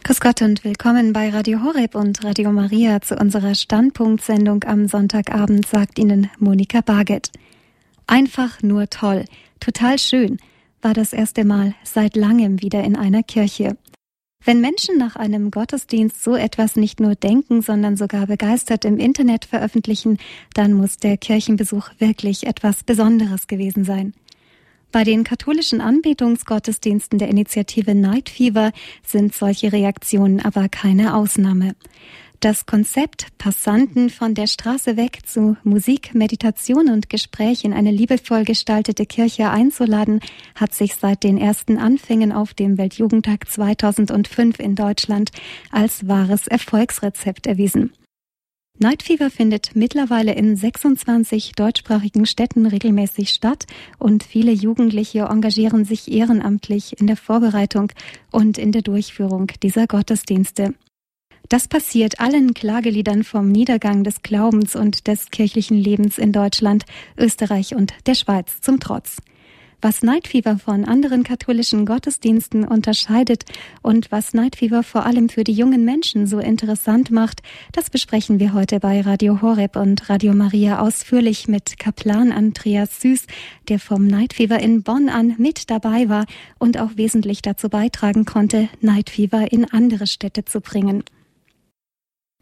Grüß Gott und willkommen bei Radio Horeb und Radio Maria zu unserer Standpunktsendung am Sonntagabend, sagt Ihnen Monika Barget. Einfach nur toll, total schön, war das erste Mal seit langem wieder in einer Kirche. Wenn Menschen nach einem Gottesdienst so etwas nicht nur denken, sondern sogar begeistert im Internet veröffentlichen, dann muss der Kirchenbesuch wirklich etwas Besonderes gewesen sein. Bei den katholischen Anbetungsgottesdiensten der Initiative Night Fever sind solche Reaktionen aber keine Ausnahme. Das Konzept, Passanten von der Straße weg zu Musik, Meditation und Gespräch in eine liebevoll gestaltete Kirche einzuladen, hat sich seit den ersten Anfängen auf dem Weltjugendtag 2005 in Deutschland als wahres Erfolgsrezept erwiesen. Night Fever findet mittlerweile in 26 deutschsprachigen Städten regelmäßig statt und viele Jugendliche engagieren sich ehrenamtlich in der Vorbereitung und in der Durchführung dieser Gottesdienste. Das passiert allen Klageliedern vom Niedergang des Glaubens und des kirchlichen Lebens in Deutschland, Österreich und der Schweiz zum Trotz was Night Fever von anderen katholischen Gottesdiensten unterscheidet und was Night Fever vor allem für die jungen Menschen so interessant macht, das besprechen wir heute bei Radio Horeb und Radio Maria ausführlich mit Kaplan Andreas Süß, der vom Night Fever in Bonn an mit dabei war und auch wesentlich dazu beitragen konnte, Night Fever in andere Städte zu bringen.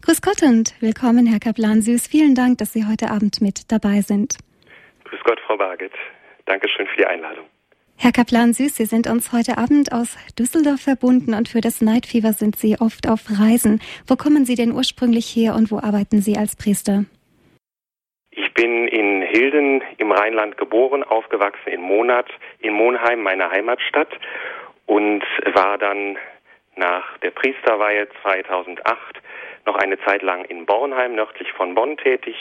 Grüß Gott und willkommen, Herr Kaplan Süß. Vielen Dank, dass Sie heute Abend mit dabei sind. Grüß Gott, Frau Barget. Dankeschön für die Einladung. Herr Kaplan Süß, Sie sind uns heute Abend aus Düsseldorf verbunden und für das Night Fever sind Sie oft auf Reisen. Wo kommen Sie denn ursprünglich her und wo arbeiten Sie als Priester? Ich bin in Hilden im Rheinland geboren, aufgewachsen in Monat, in Monheim, meiner Heimatstadt, und war dann nach der Priesterweihe 2008 noch eine Zeit lang in Bornheim, nördlich von Bonn tätig.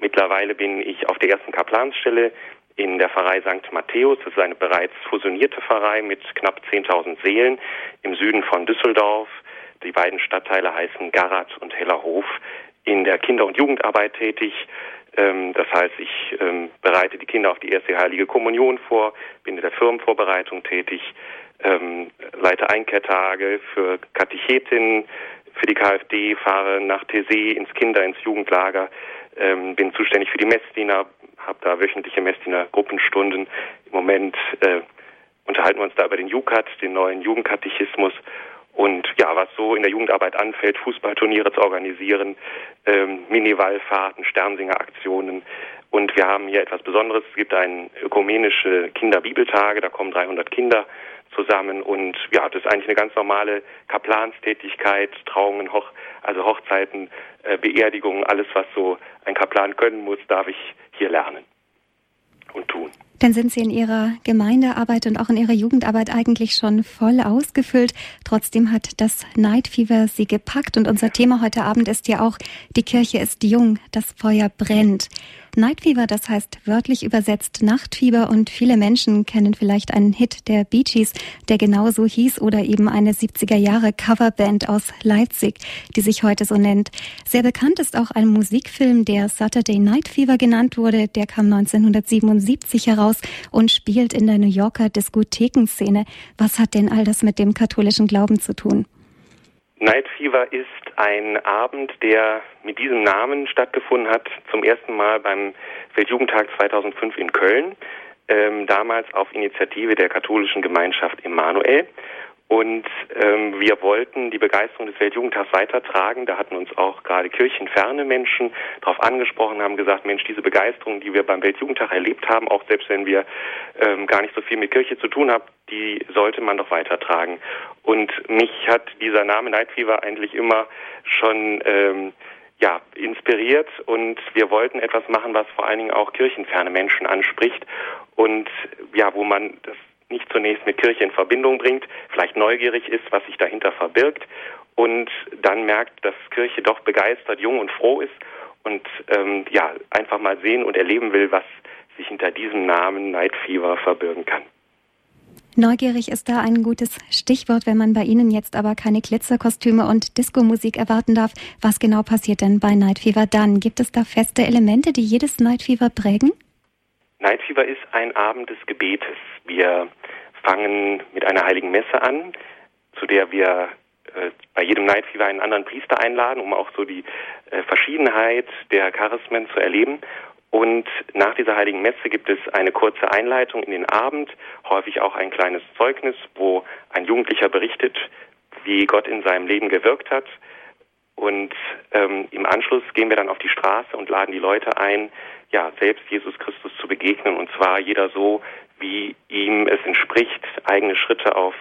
Mittlerweile bin ich auf der ersten Kaplansstelle in der Pfarrei St. Matthäus. Das ist eine bereits fusionierte Pfarrei mit knapp 10.000 Seelen im Süden von Düsseldorf. Die beiden Stadtteile heißen Garat und Hellerhof. In der Kinder- und Jugendarbeit tätig. Ähm, das heißt, ich ähm, bereite die Kinder auf die erste Heilige Kommunion vor, bin in der Firmenvorbereitung tätig, ähm, leite Einkehrtage für Katechetinnen, für die KfD, fahre nach Tessé ins Kinder-, ins Jugendlager, bin zuständig für die Messdiener, habe da wöchentliche Messdiener Gruppenstunden. Im Moment äh, unterhalten wir uns da über den JUKAT, den neuen Jugendkatechismus. Und ja, was so in der Jugendarbeit anfällt, Fußballturniere zu organisieren, ähm, Mini-Wallfahrten, Sternsinger-Aktionen. Und wir haben hier etwas Besonderes. Es gibt ein ökumenische Kinderbibeltage, da kommen 300 Kinder zusammen und ja, das ist eigentlich eine ganz normale Kaplanstätigkeit, Trauungen, Hoch, also Hochzeiten, äh, Beerdigungen, alles was so ein Kaplan können muss, darf ich hier lernen und tun. Dann sind Sie in Ihrer Gemeindearbeit und auch in Ihrer Jugendarbeit eigentlich schon voll ausgefüllt. Trotzdem hat das Night Fever Sie gepackt und unser Thema heute Abend ist ja auch, die Kirche ist jung, das Feuer brennt. Night Fever, das heißt wörtlich übersetzt Nachtfieber und viele Menschen kennen vielleicht einen Hit der Bee Gees, der genauso hieß oder eben eine 70er Jahre Coverband aus Leipzig, die sich heute so nennt. Sehr bekannt ist auch ein Musikfilm, der Saturday Night Fever genannt wurde, der kam 1977 heraus und spielt in der New Yorker Diskothekenszene. Was hat denn all das mit dem katholischen Glauben zu tun? Night Fever ist ein Abend, der mit diesem Namen stattgefunden hat, zum ersten Mal beim Weltjugendtag 2005 in Köln, ähm, damals auf Initiative der katholischen Gemeinschaft Immanuel. Und ähm, wir wollten die Begeisterung des Weltjugendtags weitertragen. Da hatten uns auch gerade kirchenferne Menschen darauf angesprochen, haben gesagt, Mensch, diese Begeisterung, die wir beim Weltjugendtag erlebt haben, auch selbst wenn wir ähm, gar nicht so viel mit Kirche zu tun haben, die sollte man doch weitertragen. Und mich hat dieser Name Night Fever eigentlich immer schon ähm, ja, inspiriert und wir wollten etwas machen, was vor allen Dingen auch kirchenferne Menschen anspricht und ja, wo man das nicht zunächst mit Kirche in Verbindung bringt, vielleicht neugierig ist, was sich dahinter verbirgt und dann merkt, dass Kirche doch begeistert, jung und froh ist und ähm, ja einfach mal sehen und erleben will, was sich hinter diesem Namen Night Fever verbirgen kann. Neugierig ist da ein gutes Stichwort, wenn man bei Ihnen jetzt aber keine Glitzerkostüme und Disco-Musik erwarten darf. Was genau passiert denn bei Night Fever dann? Gibt es da feste Elemente, die jedes Night Fever prägen? Night Fever ist ein Abend des Gebetes. Wir fangen mit einer heiligen Messe an, zu der wir äh, bei jedem Night Fever einen anderen Priester einladen, um auch so die äh, Verschiedenheit der Charismen zu erleben. Und nach dieser heiligen Messe gibt es eine kurze Einleitung in den Abend, häufig auch ein kleines Zeugnis, wo ein Jugendlicher berichtet, wie Gott in seinem Leben gewirkt hat. Und ähm, im Anschluss gehen wir dann auf die Straße und laden die Leute ein, ja, selbst Jesus Christus zu begegnen. Und zwar jeder so, wie ihm es entspricht, eigene Schritte auf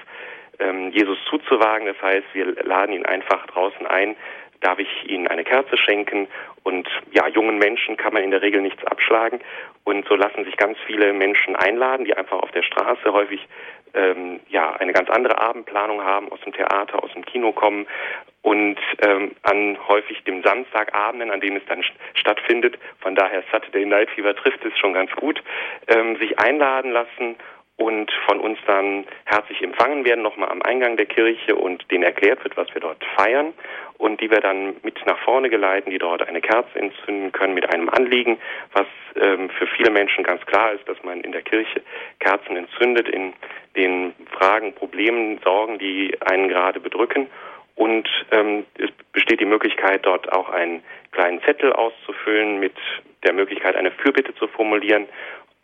ähm, Jesus zuzuwagen. Das heißt, wir laden ihn einfach draußen ein, darf ich ihnen eine Kerze schenken und ja, jungen Menschen kann man in der Regel nichts abschlagen und so lassen sich ganz viele Menschen einladen, die einfach auf der Straße häufig ähm, ja eine ganz andere Abendplanung haben, aus dem Theater, aus dem Kino kommen und ähm, an häufig dem Samstagabenden, an dem es dann stattfindet, von daher Saturday Night Fever trifft es schon ganz gut, ähm, sich einladen lassen und von uns dann herzlich empfangen werden, nochmal am Eingang der Kirche und denen erklärt wird, was wir dort feiern und die wir dann mit nach vorne geleiten, die dort eine Kerze entzünden können mit einem Anliegen, was ähm, für viele Menschen ganz klar ist, dass man in der Kirche Kerzen entzündet in den Fragen, Problemen, Sorgen, die einen gerade bedrücken. Und ähm, es besteht die Möglichkeit, dort auch einen kleinen Zettel auszufüllen mit der Möglichkeit, eine Fürbitte zu formulieren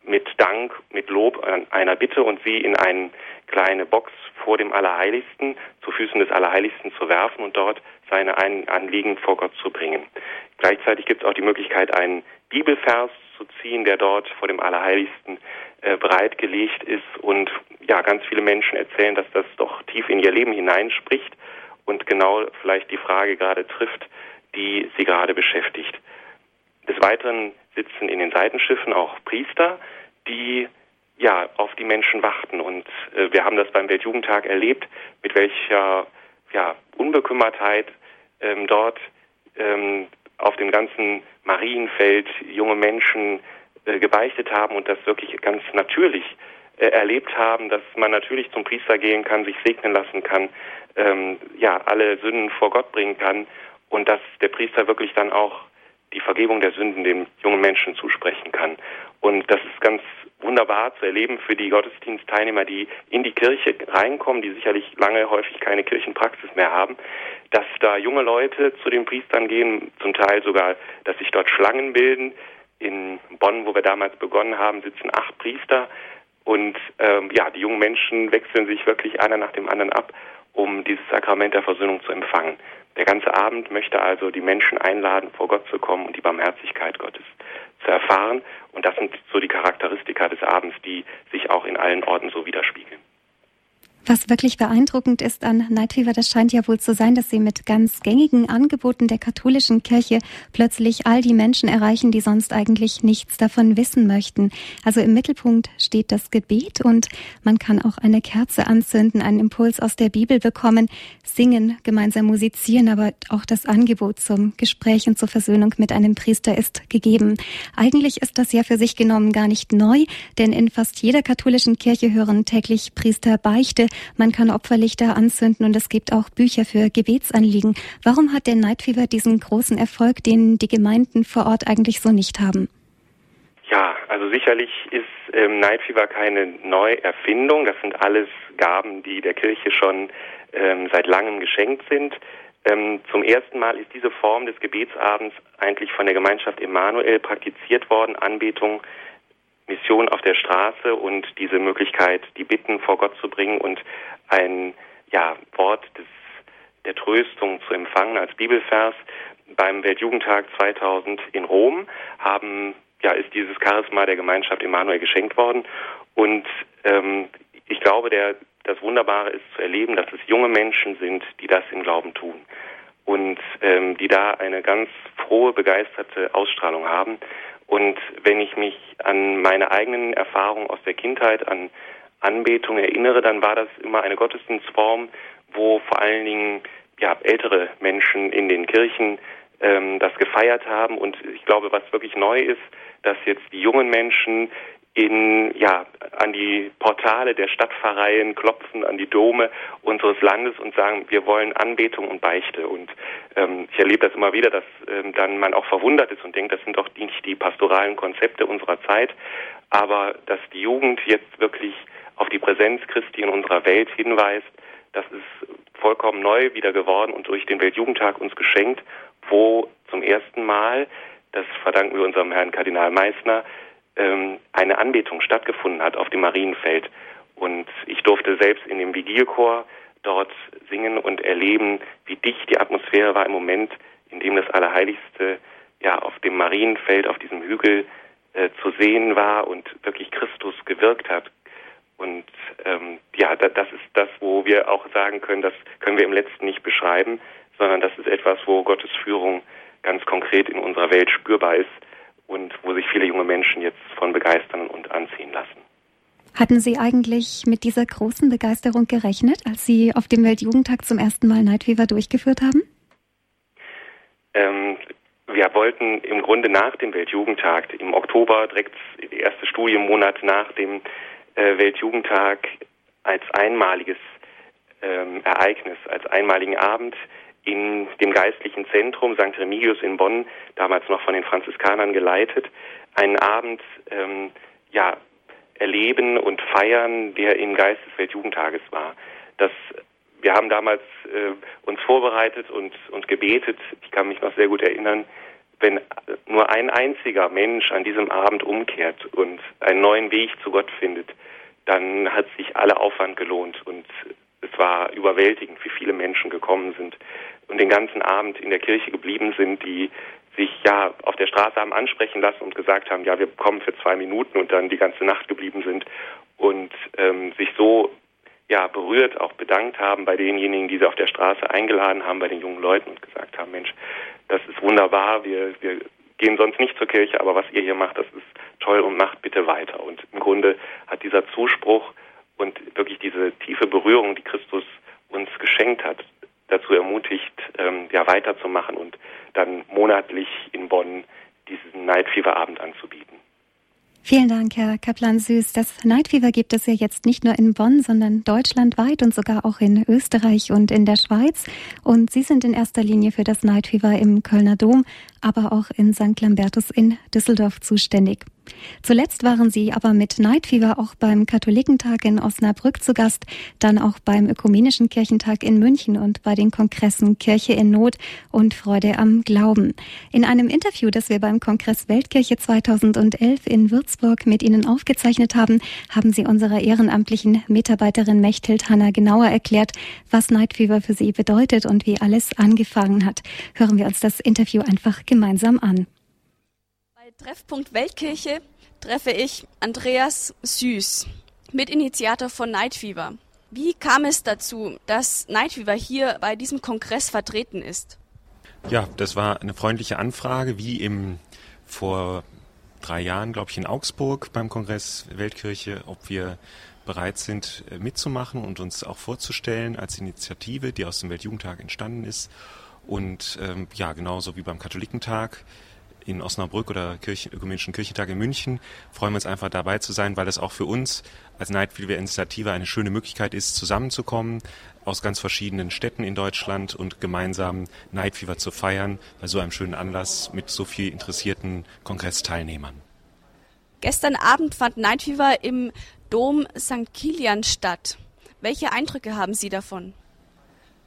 mit Dank, mit Lob einer Bitte und sie in eine kleine Box vor dem Allerheiligsten, zu Füßen des Allerheiligsten zu werfen und dort seine Anliegen vor Gott zu bringen. Gleichzeitig gibt es auch die Möglichkeit, einen Bibelvers zu ziehen, der dort vor dem Allerheiligsten äh, bereitgelegt ist und ja, ganz viele Menschen erzählen, dass das doch tief in ihr Leben hineinspricht und genau vielleicht die Frage gerade trifft, die sie gerade beschäftigt. Des Weiteren sitzen in den Seitenschiffen auch Priester, die ja auf die Menschen warten. Und äh, wir haben das beim Weltjugendtag erlebt, mit welcher ja, Unbekümmertheit ähm, dort ähm, auf dem ganzen Marienfeld junge Menschen äh, gebeichtet haben und das wirklich ganz natürlich äh, erlebt haben, dass man natürlich zum Priester gehen kann, sich segnen lassen kann, ähm, ja, alle Sünden vor Gott bringen kann und dass der Priester wirklich dann auch die Vergebung der Sünden dem jungen Menschen zusprechen kann. Und das ist ganz wunderbar zu erleben für die Gottesdienstteilnehmer, die in die Kirche reinkommen, die sicherlich lange häufig keine Kirchenpraxis mehr haben, dass da junge Leute zu den Priestern gehen, zum Teil sogar, dass sich dort Schlangen bilden. In Bonn, wo wir damals begonnen haben, sitzen acht Priester und ähm, ja, die jungen Menschen wechseln sich wirklich einer nach dem anderen ab, um dieses Sakrament der Versöhnung zu empfangen. Der ganze Abend möchte also die Menschen einladen, vor Gott zu kommen und die Barmherzigkeit Gottes zu erfahren. Und das sind so die Charakteristika des Abends, die sich auch in allen Orten so widerspiegeln. Was wirklich beeindruckend ist an Night Fever, das scheint ja wohl zu sein, dass sie mit ganz gängigen Angeboten der katholischen Kirche plötzlich all die Menschen erreichen, die sonst eigentlich nichts davon wissen möchten. Also im Mittelpunkt steht das Gebet und man kann auch eine Kerze anzünden, einen Impuls aus der Bibel bekommen, singen, gemeinsam musizieren, aber auch das Angebot zum Gespräch und zur Versöhnung mit einem Priester ist gegeben. Eigentlich ist das ja für sich genommen gar nicht neu, denn in fast jeder katholischen Kirche hören täglich Priester Beichte, man kann Opferlichter anzünden und es gibt auch Bücher für Gebetsanliegen. Warum hat der Night Fever diesen großen Erfolg, den die Gemeinden vor Ort eigentlich so nicht haben? Ja, also sicherlich ist ähm, Night Fever keine Neuerfindung. Das sind alles Gaben, die der Kirche schon ähm, seit langem geschenkt sind. Ähm, zum ersten Mal ist diese Form des Gebetsabends eigentlich von der Gemeinschaft Emanuel praktiziert worden. Anbetung Mission auf der Straße und diese Möglichkeit, die Bitten vor Gott zu bringen und ein ja, Wort des, der Tröstung zu empfangen als Bibelvers. Beim Weltjugendtag 2000 in Rom haben, ja, ist dieses Charisma der Gemeinschaft Emanuel geschenkt worden. Und ähm, ich glaube, der, das Wunderbare ist zu erleben, dass es junge Menschen sind, die das im Glauben tun und ähm, die da eine ganz frohe, begeisterte Ausstrahlung haben. Und wenn ich mich an meine eigenen Erfahrungen aus der Kindheit, an Anbetung erinnere, dann war das immer eine Gottesdienstform, wo vor allen Dingen ja, ältere Menschen in den Kirchen ähm, das gefeiert haben. Und ich glaube, was wirklich neu ist, dass jetzt die jungen Menschen in, ja, an die Portale der Stadtpfarreien klopfen, an die Dome unseres Landes und sagen, wir wollen Anbetung und Beichte. Und ähm, ich erlebe das immer wieder, dass ähm, dann man auch verwundert ist und denkt, das sind doch nicht die pastoralen Konzepte unserer Zeit, aber dass die Jugend jetzt wirklich auf die Präsenz Christi in unserer Welt hinweist, das ist vollkommen neu wieder geworden und durch den Weltjugendtag uns geschenkt, wo zum ersten Mal, das verdanken wir unserem Herrn Kardinal Meissner, ähm, eine Anbetung stattgefunden hat auf dem Marienfeld. Und ich durfte selbst in dem Vigilchor dort singen und erleben, wie dicht die Atmosphäre war im Moment, in dem das Allerheiligste ja auf dem Marienfeld, auf diesem Hügel äh, zu sehen war und wirklich Christus gewirkt hat. Und ähm, ja, da, das ist das, wo wir auch sagen können, das können wir im letzten nicht beschreiben, sondern das ist etwas, wo Gottes Führung ganz konkret in unserer Welt spürbar ist und wo sich viele junge Menschen jetzt von begeistern und anziehen lassen. Hatten Sie eigentlich mit dieser großen Begeisterung gerechnet, als Sie auf dem Weltjugendtag zum ersten Mal Night Fever durchgeführt haben? Ähm, wir wollten im Grunde nach dem Weltjugendtag, im Oktober, direkt der erste Studienmonat nach dem äh, Weltjugendtag, als einmaliges ähm, Ereignis, als einmaligen Abend in dem geistlichen Zentrum St. Remigius in Bonn, damals noch von den Franziskanern geleitet, einen Abend ähm, ja, erleben und feiern, der im Geist des Weltjugendtages war. Das, wir haben damals äh, uns vorbereitet und, und gebetet. Ich kann mich noch sehr gut erinnern, wenn nur ein einziger Mensch an diesem Abend umkehrt und einen neuen Weg zu Gott findet, dann hat sich aller Aufwand gelohnt und es war überwältigend, wie viele Menschen gekommen sind und den ganzen Abend in der Kirche geblieben sind, die sich ja auf der Straße haben ansprechen lassen und gesagt haben, ja, wir kommen für zwei Minuten und dann die ganze Nacht geblieben sind und ähm, sich so ja berührt auch bedankt haben bei denjenigen, die sie auf der Straße eingeladen haben, bei den jungen Leuten und gesagt haben, Mensch, das ist wunderbar, wir, wir gehen sonst nicht zur Kirche, aber was ihr hier macht, das ist toll und macht bitte weiter. Und im Grunde hat dieser Zuspruch und wirklich diese tiefe Berührung, die Christus uns geschenkt hat, dazu ermutigt, ähm, ja weiterzumachen und dann monatlich in Bonn diesen Night Fever Abend anzubieten. Vielen Dank, Herr Kaplan Süß. Das Night Fever gibt es ja jetzt nicht nur in Bonn, sondern deutschlandweit und sogar auch in Österreich und in der Schweiz. Und Sie sind in erster Linie für das Night Fever im Kölner Dom, aber auch in St. Lambertus in Düsseldorf zuständig. Zuletzt waren sie aber mit Night Fever auch beim Katholikentag in Osnabrück zu Gast, dann auch beim Ökumenischen Kirchentag in München und bei den Kongressen Kirche in Not und Freude am Glauben. In einem Interview, das wir beim Kongress Weltkirche 2011 in Würzburg mit Ihnen aufgezeichnet haben, haben Sie unserer ehrenamtlichen Mitarbeiterin Mechthild Hanna genauer erklärt, was Night Fever für Sie bedeutet und wie alles angefangen hat. Hören wir uns das Interview einfach gemeinsam an. Treffpunkt Weltkirche treffe ich Andreas Süß, Mitinitiator von Night Fever. Wie kam es dazu, dass Night Fever hier bei diesem Kongress vertreten ist? Ja, das war eine freundliche Anfrage, wie im vor drei Jahren, glaube ich, in Augsburg beim Kongress Weltkirche, ob wir bereit sind, äh, mitzumachen und uns auch vorzustellen als Initiative, die aus dem Weltjugendtag entstanden ist. Und ähm, ja, genauso wie beim Katholikentag in Osnabrück oder Kirchen, Ökumenischen Kirchentag in München freuen wir uns einfach dabei zu sein, weil das auch für uns als Night Fever Initiative eine schöne Möglichkeit ist, zusammenzukommen aus ganz verschiedenen Städten in Deutschland und gemeinsam Night Fever zu feiern bei so einem schönen Anlass mit so viel interessierten Kongressteilnehmern. Gestern Abend fand Night Fever im Dom St. Kilian statt. Welche Eindrücke haben Sie davon?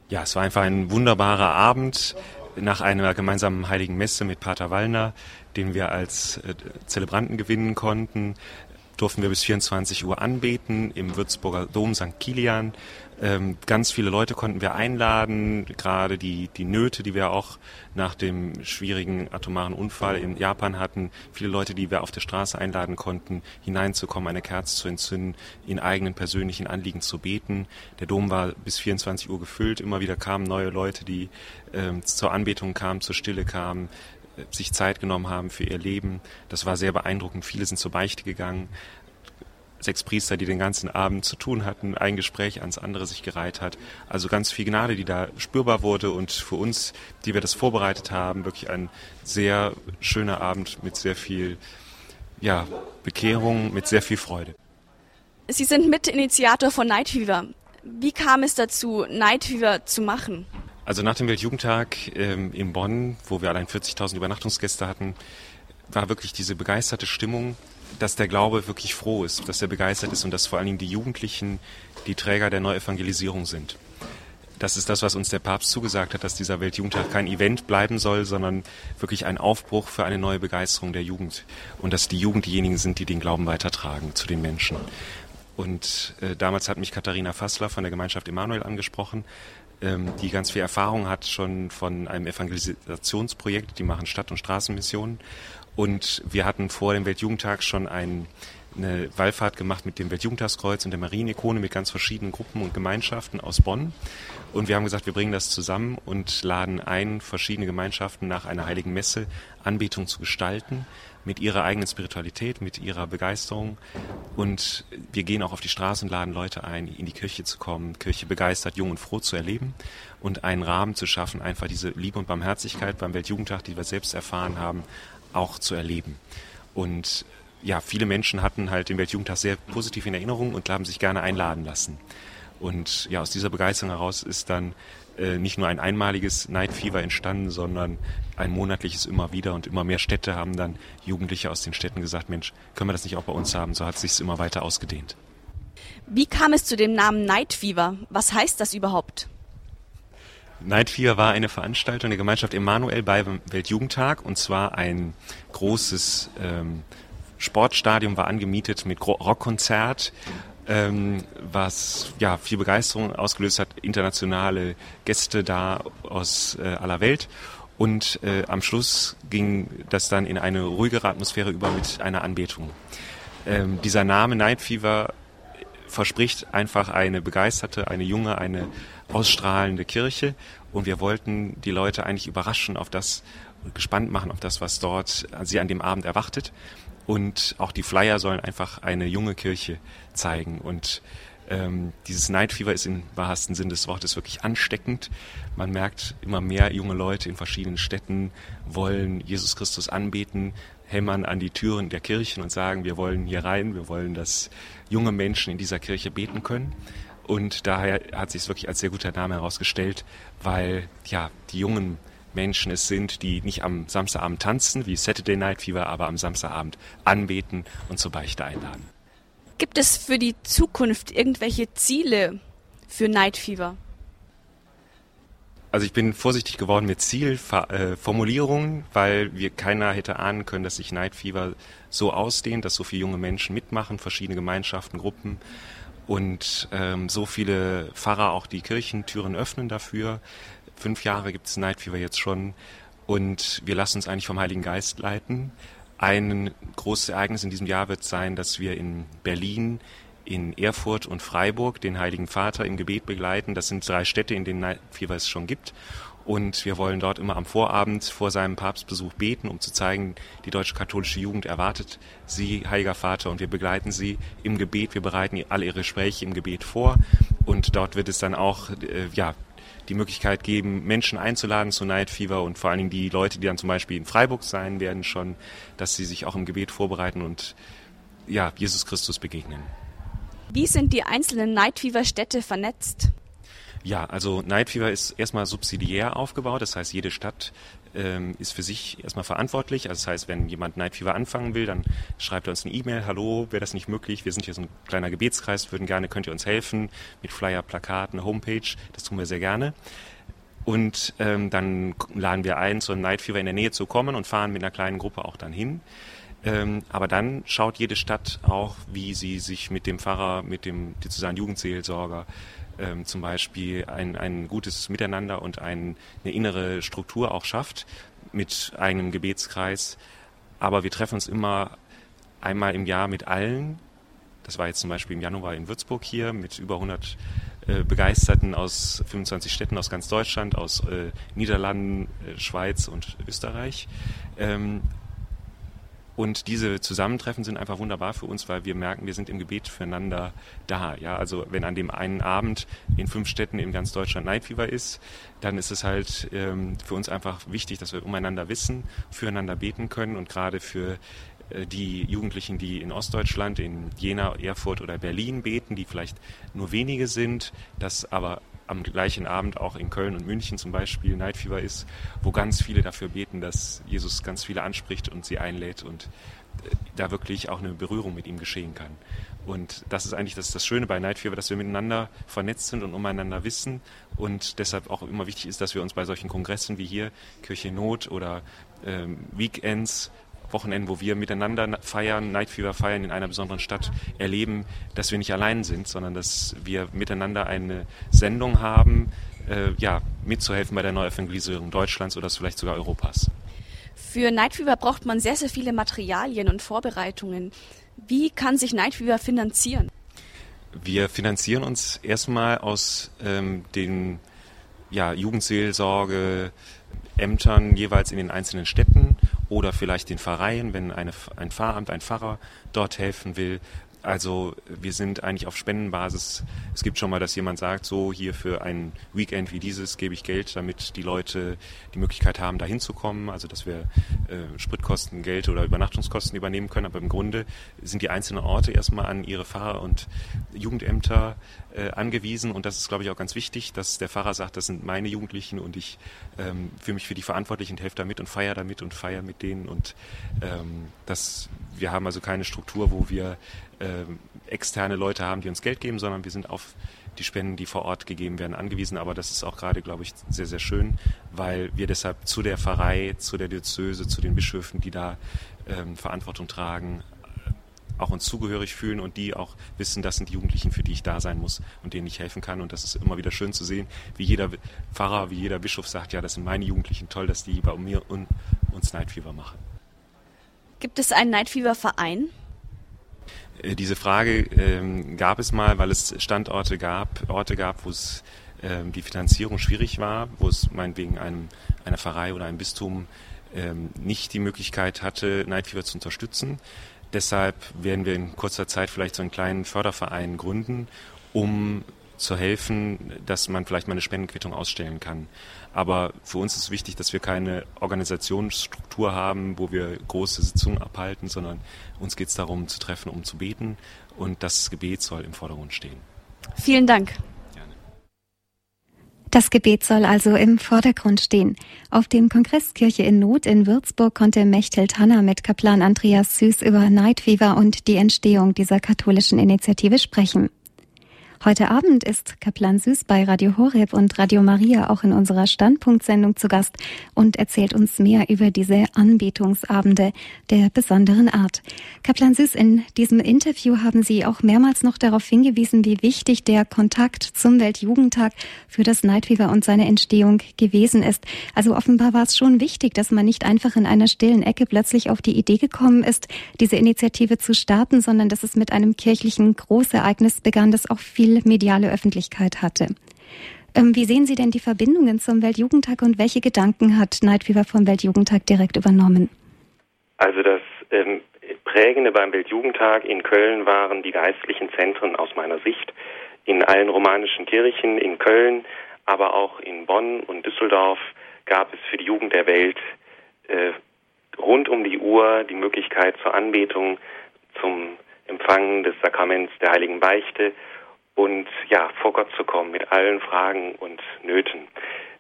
Ja, es war einfach ein wunderbarer Abend nach einer gemeinsamen heiligen Messe mit Pater Wallner, den wir als äh, Zelebranten gewinnen konnten, durften wir bis 24 Uhr anbeten im Würzburger Dom St. Kilian. Ähm, ganz viele Leute konnten wir einladen, gerade die, die Nöte, die wir auch nach dem schwierigen atomaren Unfall in Japan hatten, viele Leute, die wir auf der Straße einladen konnten, hineinzukommen, eine Kerze zu entzünden, in eigenen persönlichen Anliegen zu beten. Der Dom war bis 24 Uhr gefüllt, immer wieder kamen neue Leute, die ähm, zur Anbetung kamen, zur Stille kamen, äh, sich Zeit genommen haben für ihr Leben. Das war sehr beeindruckend. Viele sind zur Beichte gegangen sechs Priester, die den ganzen Abend zu tun hatten, ein Gespräch ans andere sich gereiht hat. Also ganz viel Gnade, die da spürbar wurde und für uns, die wir das vorbereitet haben, wirklich ein sehr schöner Abend mit sehr viel ja, Bekehrung, mit sehr viel Freude. Sie sind Mitinitiator von Night Fever. Wie kam es dazu, Night Fever zu machen? Also nach dem Weltjugendtag ähm, in Bonn, wo wir allein 40.000 Übernachtungsgäste hatten, war wirklich diese begeisterte Stimmung dass der Glaube wirklich froh ist, dass er begeistert ist und dass vor allen Dingen die Jugendlichen die Träger der Neuevangelisierung sind. das ist das, was uns der Papst zugesagt hat, dass dieser Weltjugendtag kein Event bleiben soll, sondern wirklich ein Aufbruch für eine neue Begeisterung der Jugend. Und dass die Jugend diejenigen sind, die den Glauben weitertragen zu den Menschen. Und äh, damals hat mich Katharina Fassler von der Gemeinschaft Emanuel angesprochen, ähm, die ganz viel Erfahrung hat schon von einem Evangelisationsprojekt. Die machen Stadt- und Straßenmissionen. Und wir hatten vor dem Weltjugendtag schon ein eine Wallfahrt gemacht mit dem Weltjugendtagskreuz und der Marienikone mit ganz verschiedenen Gruppen und Gemeinschaften aus Bonn. Und wir haben gesagt, wir bringen das zusammen und laden ein, verschiedene Gemeinschaften nach einer heiligen Messe Anbetung zu gestalten, mit ihrer eigenen Spiritualität, mit ihrer Begeisterung. Und wir gehen auch auf die Straße und laden Leute ein, in die Kirche zu kommen, Kirche begeistert, jung und froh zu erleben und einen Rahmen zu schaffen, einfach diese Liebe und Barmherzigkeit beim Weltjugendtag, die wir selbst erfahren haben, auch zu erleben. Und ja, viele Menschen hatten halt den Weltjugendtag sehr positiv in Erinnerung und haben sich gerne einladen lassen. Und ja, aus dieser Begeisterung heraus ist dann äh, nicht nur ein einmaliges Night Fever entstanden, sondern ein monatliches immer wieder und immer mehr Städte haben dann Jugendliche aus den Städten gesagt, Mensch, können wir das nicht auch bei uns haben? So hat es sich immer weiter ausgedehnt. Wie kam es zu dem Namen Night Fever? Was heißt das überhaupt? Night Fever war eine Veranstaltung der Gemeinschaft Emanuel beim Weltjugendtag und zwar ein großes ähm, Sportstadion war angemietet mit Rockkonzert, ähm, was ja viel Begeisterung ausgelöst hat, internationale Gäste da aus äh, aller Welt. Und äh, am Schluss ging das dann in eine ruhigere Atmosphäre über mit einer Anbetung. Ähm, dieser Name Night Fever verspricht einfach eine begeisterte, eine junge, eine ausstrahlende Kirche. Und wir wollten die Leute eigentlich überraschen auf das, gespannt machen auf das, was dort sie an dem Abend erwartet. Und auch die Flyer sollen einfach eine junge Kirche zeigen. Und ähm, dieses Night Fever ist im wahrsten Sinn des Wortes wirklich ansteckend. Man merkt, immer mehr junge Leute in verschiedenen Städten wollen Jesus Christus anbeten, hämmern an die Türen der Kirchen und sagen, wir wollen hier rein, wir wollen, dass junge Menschen in dieser Kirche beten können. Und daher hat sich es wirklich als sehr guter Name herausgestellt, weil ja die jungen Menschen es sind, die nicht am Samstagabend tanzen, wie Saturday Night Fever, aber am Samstagabend anbeten und zur Beichte einladen. Gibt es für die Zukunft irgendwelche Ziele für Night Fever? Also ich bin vorsichtig geworden mit Zielformulierungen, weil wir keiner hätte ahnen können, dass sich Night Fever so ausdehnt, dass so viele junge Menschen mitmachen, verschiedene Gemeinschaften, Gruppen und ähm, so viele Pfarrer auch die Kirchentüren öffnen dafür. Fünf Jahre gibt es Night Fever jetzt schon und wir lassen uns eigentlich vom Heiligen Geist leiten. Ein großes Ereignis in diesem Jahr wird sein, dass wir in Berlin, in Erfurt und Freiburg den Heiligen Vater im Gebet begleiten. Das sind drei Städte, in denen Night Fever es schon gibt. Und wir wollen dort immer am Vorabend vor seinem Papstbesuch beten, um zu zeigen, die deutsche katholische Jugend erwartet Sie, Heiliger Vater, und wir begleiten Sie im Gebet. Wir bereiten alle Ihre Gespräche im Gebet vor. Und dort wird es dann auch äh, ja, die Möglichkeit geben, Menschen einzuladen zu Night Fever und vor allen Dingen die Leute, die dann zum Beispiel in Freiburg sein werden, schon, dass sie sich auch im Gebet vorbereiten und ja, Jesus Christus begegnen. Wie sind die einzelnen Night Fever Städte vernetzt? Ja, also Night Fever ist erstmal subsidiär aufgebaut, das heißt, jede Stadt ähm, ist für sich erstmal verantwortlich. Also das heißt, wenn jemand Night Fever anfangen will, dann schreibt er uns eine E-Mail, hallo, wäre das nicht möglich? Wir sind hier so ein kleiner Gebetskreis, würden gerne, könnt ihr uns helfen mit Flyer, Plakaten, Homepage, das tun wir sehr gerne. Und ähm, dann laden wir ein, zu einem Night Fever in der Nähe zu kommen und fahren mit einer kleinen Gruppe auch dann hin. Ähm, aber dann schaut jede Stadt auch, wie sie sich mit dem Pfarrer, mit dem sozusagen Jugendseelsorger ähm, zum Beispiel ein, ein gutes Miteinander und ein, eine innere Struktur auch schafft mit einem Gebetskreis. Aber wir treffen uns immer einmal im Jahr mit allen. Das war jetzt zum Beispiel im Januar in Würzburg hier mit über 100 äh, Begeisterten aus 25 Städten aus ganz Deutschland, aus äh, Niederlanden, äh, Schweiz und Österreich. Ähm, und diese Zusammentreffen sind einfach wunderbar für uns, weil wir merken, wir sind im Gebet füreinander da. Ja, also wenn an dem einen Abend in fünf Städten in ganz Deutschland Fever ist, dann ist es halt ähm, für uns einfach wichtig, dass wir umeinander wissen, füreinander beten können und gerade für äh, die Jugendlichen, die in Ostdeutschland, in Jena, Erfurt oder Berlin beten, die vielleicht nur wenige sind, das aber am gleichen Abend auch in Köln und München zum Beispiel Night Fever ist, wo ganz viele dafür beten, dass Jesus ganz viele anspricht und sie einlädt und äh, da wirklich auch eine Berührung mit ihm geschehen kann. Und das ist eigentlich das, das Schöne bei Night Fever, dass wir miteinander vernetzt sind und umeinander wissen und deshalb auch immer wichtig ist, dass wir uns bei solchen Kongressen wie hier, Kirche Not oder ähm, Weekends Wochenenden, wo wir miteinander feiern, Night Fever feiern in einer besonderen Stadt, erleben, dass wir nicht allein sind, sondern dass wir miteinander eine Sendung haben, äh, ja, mitzuhelfen bei der Neuevangelisierung Deutschlands oder vielleicht sogar Europas. Für Night Fever braucht man sehr, sehr viele Materialien und Vorbereitungen. Wie kann sich Night Fever finanzieren? Wir finanzieren uns erstmal aus ähm, den ja, Jugendseelsorge, Ämtern jeweils in den einzelnen Städten oder vielleicht den Pfarreien, wenn eine, ein Pfarramt, ein Pfarrer dort helfen will. Also wir sind eigentlich auf Spendenbasis. Es gibt schon mal, dass jemand sagt, so hier für ein Weekend wie dieses gebe ich Geld, damit die Leute die Möglichkeit haben, da hinzukommen. Also dass wir äh, Spritkosten, Geld oder Übernachtungskosten übernehmen können. Aber im Grunde sind die einzelnen Orte erstmal an ihre Pfarrer und Jugendämter äh, angewiesen. Und das ist, glaube ich, auch ganz wichtig, dass der Pfarrer sagt, das sind meine Jugendlichen und ich ähm, fühle mich für die verantwortlich und helfe damit und feiere damit und feiere mit denen. Und ähm, das, wir haben also keine Struktur, wo wir externe Leute haben, die uns Geld geben, sondern wir sind auf die Spenden, die vor Ort gegeben werden, angewiesen. Aber das ist auch gerade, glaube ich, sehr, sehr schön, weil wir deshalb zu der Pfarrei, zu der Diözese, zu den Bischöfen, die da ähm, Verantwortung tragen, auch uns zugehörig fühlen und die auch wissen, das sind die Jugendlichen, für die ich da sein muss und denen ich helfen kann. Und das ist immer wieder schön zu sehen, wie jeder Pfarrer, wie jeder Bischof sagt, ja, das sind meine Jugendlichen, toll, dass die bei mir und uns Night Fever machen. Gibt es einen Night Fever Verein? Äh, diese Frage ähm, gab es mal, weil es Standorte gab, Orte gab, wo es ähm, die Finanzierung schwierig war, wo es meinetwegen einem, einer Pfarrei oder einem Bistum ähm, nicht die Möglichkeit hatte, Night Fever zu unterstützen. Deshalb werden wir in kurzer Zeit vielleicht so einen kleinen Förderverein gründen, um zu helfen, dass man vielleicht mal eine Spendenquittung ausstellen kann. Aber für uns ist wichtig, dass wir keine Organisationsstruktur haben, wo wir große Sitzungen abhalten, sondern uns geht es darum zu treffen, um zu beten und das Gebet soll im Vordergrund stehen. Vielen Dank. Das Gebet soll also im Vordergrund stehen. Auf dem Kongress Kirche in Not in Würzburg konnte Mechthild Hanna mit Kaplan Andreas Süß über Night Fever und die Entstehung dieser katholischen Initiative sprechen. Heute Abend ist Kaplan Süß bei Radio Horeb und Radio Maria auch in unserer Standpunktsendung zu Gast und erzählt uns mehr über diese Anbetungsabende der besonderen Art. Kaplan Süß, in diesem Interview haben Sie auch mehrmals noch darauf hingewiesen, wie wichtig der Kontakt zum Weltjugendtag für das Night und seine Entstehung gewesen ist. Also offenbar war es schon wichtig, dass man nicht einfach in einer stillen Ecke plötzlich auf die Idee gekommen ist, diese Initiative zu starten, sondern dass es mit einem kirchlichen Großereignis begann, das auch viel viel mediale Öffentlichkeit hatte. Ähm, wie sehen Sie denn die Verbindungen zum Weltjugendtag und welche Gedanken hat Night Fever vom Weltjugendtag direkt übernommen? Also das ähm, Prägende beim Weltjugendtag in Köln waren die geistlichen Zentren aus meiner Sicht. In allen romanischen Kirchen in Köln, aber auch in Bonn und Düsseldorf gab es für die Jugend der Welt äh, rund um die Uhr die Möglichkeit zur Anbetung, zum Empfangen des Sakraments der heiligen Beichte und ja, vor Gott zu kommen mit allen Fragen und Nöten.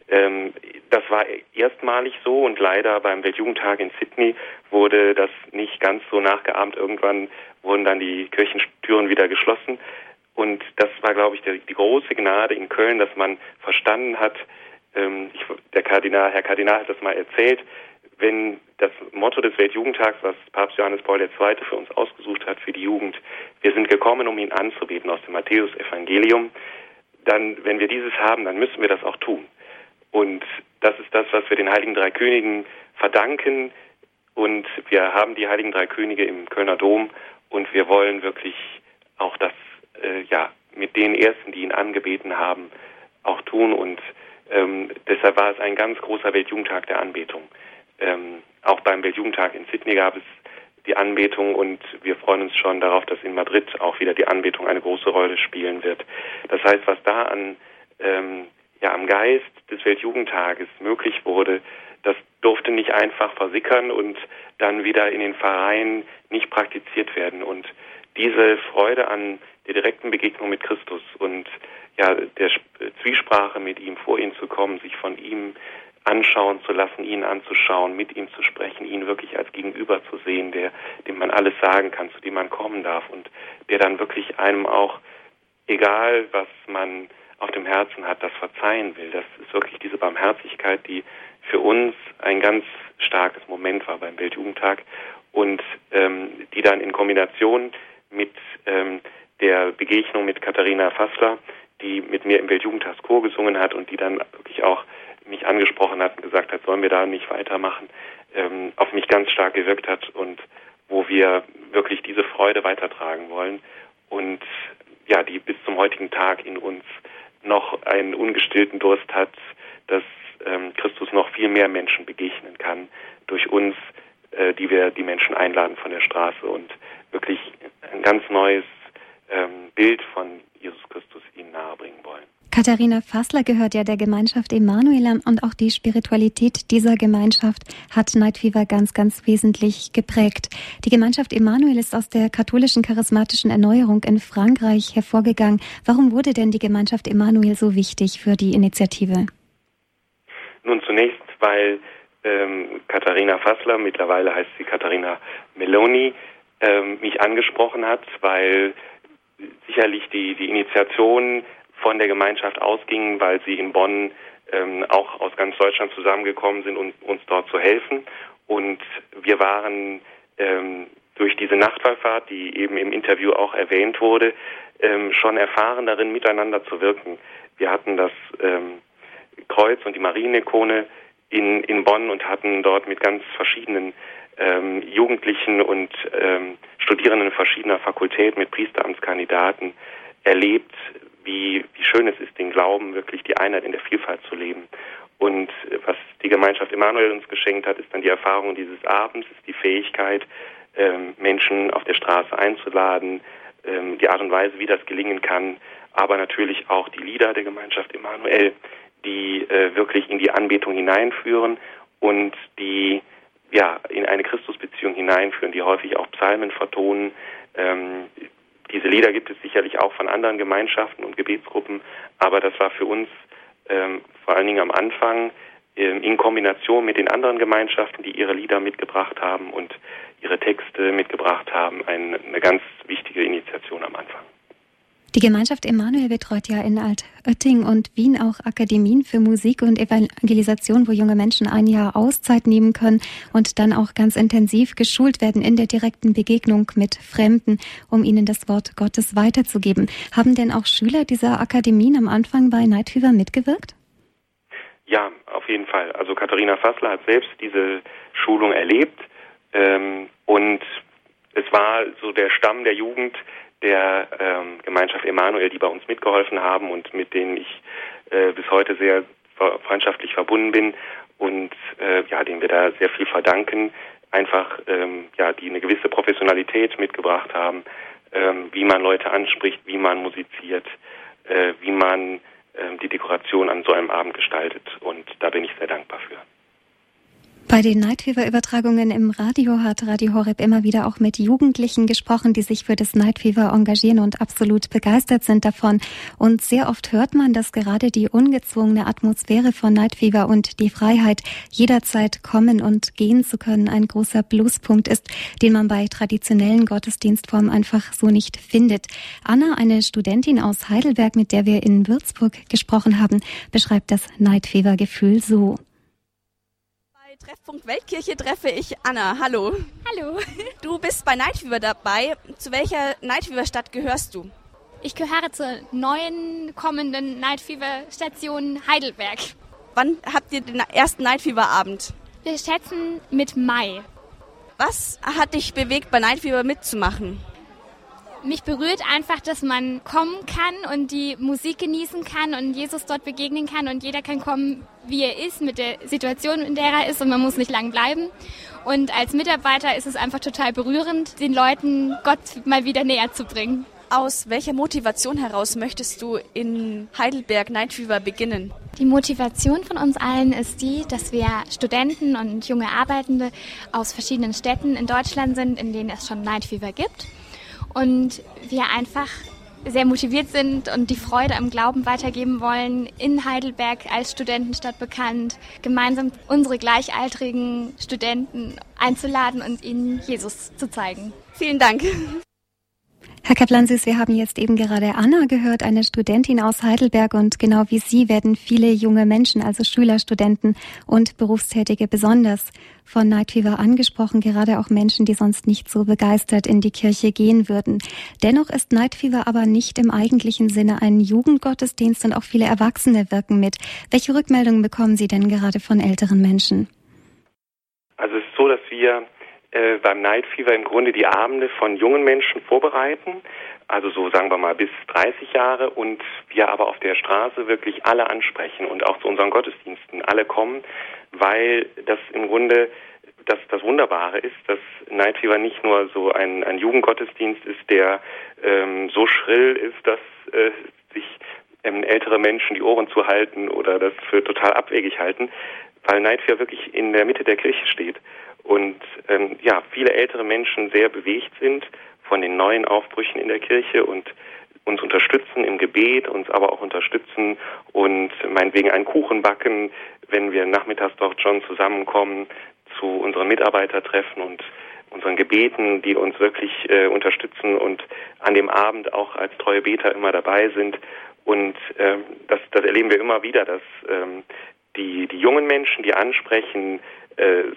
Ähm, das war erstmalig so und leider beim Weltjugendtag in Sydney wurde das nicht ganz so nachgeahmt. Irgendwann wurden dann die Kirchentüren wieder geschlossen. Und das war, glaube ich, die, die große Gnade in Köln, dass man verstanden hat, ähm, ich, der Kardinal, Herr Kardinal hat das mal erzählt, wenn das Motto des Weltjugendtags, was Papst Johannes Paul II. für uns ausgesucht hat, für die Jugend, wir sind gekommen, um ihn anzubeten aus dem Matthäus-Evangelium, dann, wenn wir dieses haben, dann müssen wir das auch tun. Und das ist das, was wir den Heiligen Drei Königen verdanken. Und wir haben die Heiligen Drei Könige im Kölner Dom und wir wollen wirklich auch das, äh, ja, mit den Ersten, die ihn angebeten haben, auch tun. Und ähm, deshalb war es ein ganz großer Weltjugendtag der Anbetung. Ähm, auch beim Weltjugendtag in Sydney gab es die Anbetung und wir freuen uns schon darauf, dass in Madrid auch wieder die Anbetung eine große Rolle spielen wird. Das heißt, was da an ähm, ja am Geist des Weltjugendtages möglich wurde, das durfte nicht einfach versickern und dann wieder in den Vereinen nicht praktiziert werden. Und diese Freude an der direkten Begegnung mit Christus und ja, der Zwiesprache mit ihm vor ihn zu kommen, sich von ihm anschauen zu lassen, ihn anzuschauen, mit ihm zu sprechen, ihn wirklich als Gegenüber zu sehen, der, dem man alles sagen kann, zu dem man kommen darf und der dann wirklich einem auch, egal was man auf dem Herzen hat, das verzeihen will. Das ist wirklich diese Barmherzigkeit, die für uns ein ganz starkes Moment war beim Weltjugendtag und ähm, die dann in Kombination mit ähm, der Begegnung mit Katharina Fassler, die mit mir im Weltjugendtagschor gesungen hat und die dann wirklich auch mich angesprochen hat und gesagt hat, sollen wir da nicht weitermachen, ähm, auf mich ganz stark gewirkt hat und wo wir wirklich diese Freude weitertragen wollen und ja, die bis zum heutigen Tag in uns noch einen ungestillten Durst hat, dass ähm, Christus noch viel mehr Menschen begegnen kann durch uns, äh, die wir die Menschen einladen von der Straße und wirklich ein ganz neues ähm, Bild von Jesus Christus ihnen nahebringen wollen. Katharina Fassler gehört ja der Gemeinschaft Emanuel an und auch die Spiritualität dieser Gemeinschaft hat Night Fever ganz, ganz wesentlich geprägt. Die Gemeinschaft Emanuel ist aus der katholischen charismatischen Erneuerung in Frankreich hervorgegangen. Warum wurde denn die Gemeinschaft Emanuel so wichtig für die Initiative? Nun zunächst, weil ähm, Katharina Fassler, mittlerweile heißt sie Katharina Meloni, ähm, mich angesprochen hat, weil sicherlich die, die Initiation von der Gemeinschaft ausgingen, weil sie in Bonn ähm, auch aus ganz Deutschland zusammengekommen sind, um uns dort zu helfen. Und wir waren ähm, durch diese Nachtwallfahrt, die eben im Interview auch erwähnt wurde, ähm, schon erfahren darin, miteinander zu wirken. Wir hatten das ähm, Kreuz und die Marienikone in, in Bonn und hatten dort mit ganz verschiedenen ähm, Jugendlichen und ähm, Studierenden verschiedener Fakultäten mit Priesteramtskandidaten erlebt, wie, wie schön es ist, den Glauben wirklich die Einheit in der Vielfalt zu leben. Und was die Gemeinschaft Emanuel uns geschenkt hat, ist dann die Erfahrung dieses Abends, ist die Fähigkeit, ähm, Menschen auf der Straße einzuladen, ähm, die Art und Weise, wie das gelingen kann, aber natürlich auch die Lieder der Gemeinschaft Emanuel, die äh, wirklich in die Anbetung hineinführen und die ja in eine Christusbeziehung hineinführen, die häufig auch Psalmen vertonen, ähm, diese Lieder gibt es sicherlich auch von anderen Gemeinschaften und Gebetsgruppen, aber das war für uns ähm, vor allen Dingen am Anfang ähm, in Kombination mit den anderen Gemeinschaften, die ihre Lieder mitgebracht haben und ihre Texte mitgebracht haben, eine, eine ganz wichtige Initiation am Anfang. Die Gemeinschaft Emanuel betreut ja in Altötting und Wien auch Akademien für Musik und Evangelisation, wo junge Menschen ein Jahr Auszeit nehmen können und dann auch ganz intensiv geschult werden in der direkten Begegnung mit Fremden, um ihnen das Wort Gottes weiterzugeben. Haben denn auch Schüler dieser Akademien am Anfang bei Night Fever mitgewirkt? Ja, auf jeden Fall. Also Katharina Fassler hat selbst diese Schulung erlebt ähm, und es war so der Stamm der Jugend, der ähm, Gemeinschaft Emanuel, die bei uns mitgeholfen haben und mit denen ich äh, bis heute sehr freundschaftlich verbunden bin und äh, ja, denen wir da sehr viel verdanken, einfach ähm, ja, die eine gewisse Professionalität mitgebracht haben, ähm, wie man Leute anspricht, wie man musiziert, äh, wie man äh, die Dekoration an so einem Abend gestaltet und da bin ich sehr dankbar für. Bei den Nightfever-Übertragungen im Radio hat Radio Horeb immer wieder auch mit Jugendlichen gesprochen, die sich für das Nightfever engagieren und absolut begeistert sind davon. Und sehr oft hört man, dass gerade die ungezwungene Atmosphäre von Nightfever und die Freiheit, jederzeit kommen und gehen zu können, ein großer Pluspunkt ist, den man bei traditionellen Gottesdienstformen einfach so nicht findet. Anna, eine Studentin aus Heidelberg, mit der wir in Würzburg gesprochen haben, beschreibt das Nightfever-Gefühl so. Treffpunkt Weltkirche treffe ich Anna. Hallo. Hallo. Du bist bei Nightfever dabei. Zu welcher Nightfever Stadt gehörst du? Ich gehöre zur neuen kommenden Nightfever Station Heidelberg. Wann habt ihr den ersten Nightfever Abend? Wir schätzen mit Mai. Was hat dich bewegt, bei Nightfever mitzumachen? Mich berührt einfach, dass man kommen kann und die Musik genießen kann und Jesus dort begegnen kann und jeder kann kommen, wie er ist, mit der Situation, in der er ist und man muss nicht lang bleiben. Und als Mitarbeiter ist es einfach total berührend, den Leuten Gott mal wieder näher zu bringen. Aus welcher Motivation heraus möchtest du in Heidelberg Night Fever beginnen? Die Motivation von uns allen ist die, dass wir Studenten und junge Arbeitende aus verschiedenen Städten in Deutschland sind, in denen es schon Night Fever gibt und wir einfach sehr motiviert sind und die Freude am Glauben weitergeben wollen, in Heidelberg als Studentenstadt bekannt, gemeinsam unsere gleichaltrigen Studenten einzuladen und ihnen Jesus zu zeigen. Vielen Dank. Herr Kaplansis, wir haben jetzt eben gerade Anna gehört, eine Studentin aus Heidelberg und genau wie Sie werden viele junge Menschen, also Schüler, Studenten und Berufstätige besonders von Night Fever angesprochen, gerade auch Menschen, die sonst nicht so begeistert in die Kirche gehen würden. Dennoch ist Night Fever aber nicht im eigentlichen Sinne ein Jugendgottesdienst und auch viele Erwachsene wirken mit. Welche Rückmeldungen bekommen Sie denn gerade von älteren Menschen? Also es ist so, dass wir äh, beim Night Fever im Grunde die Abende von jungen Menschen vorbereiten, also so sagen wir mal bis 30 Jahre und wir aber auf der Straße wirklich alle ansprechen und auch zu unseren Gottesdiensten alle kommen, weil das im Grunde das, das Wunderbare ist, dass Night Fever nicht nur so ein, ein Jugendgottesdienst ist, der ähm, so schrill ist, dass äh, sich ähm, ältere Menschen die Ohren zu halten oder das für total abwegig halten, weil Night Fever wirklich in der Mitte der Kirche steht und ähm, ja, viele ältere Menschen sehr bewegt sind von den neuen Aufbrüchen in der Kirche und uns unterstützen im Gebet, uns aber auch unterstützen und meinetwegen einen Kuchen backen, wenn wir nachmittags dort schon zusammenkommen zu unseren Mitarbeitertreffen und unseren Gebeten, die uns wirklich äh, unterstützen und an dem Abend auch als treue Beter immer dabei sind. Und ähm, das, das erleben wir immer wieder, dass ähm, die, die jungen Menschen, die ansprechen,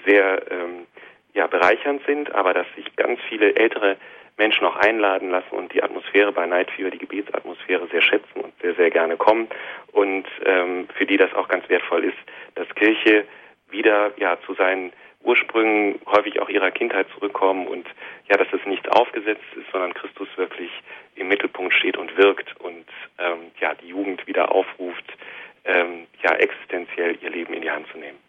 sehr ähm, ja, bereichernd sind, aber dass sich ganz viele ältere Menschen auch einladen lassen und die Atmosphäre bei Night Fever, die Gebetsatmosphäre sehr schätzen und sehr, sehr gerne kommen und ähm, für die das auch ganz wertvoll ist, dass Kirche wieder ja zu seinen Ursprüngen häufig auch ihrer Kindheit zurückkommen und ja, dass es nicht aufgesetzt ist, sondern Christus wirklich im Mittelpunkt steht und wirkt und ähm, ja die Jugend wieder aufruft, ähm, ja existenziell ihr Leben in die Hand zu nehmen.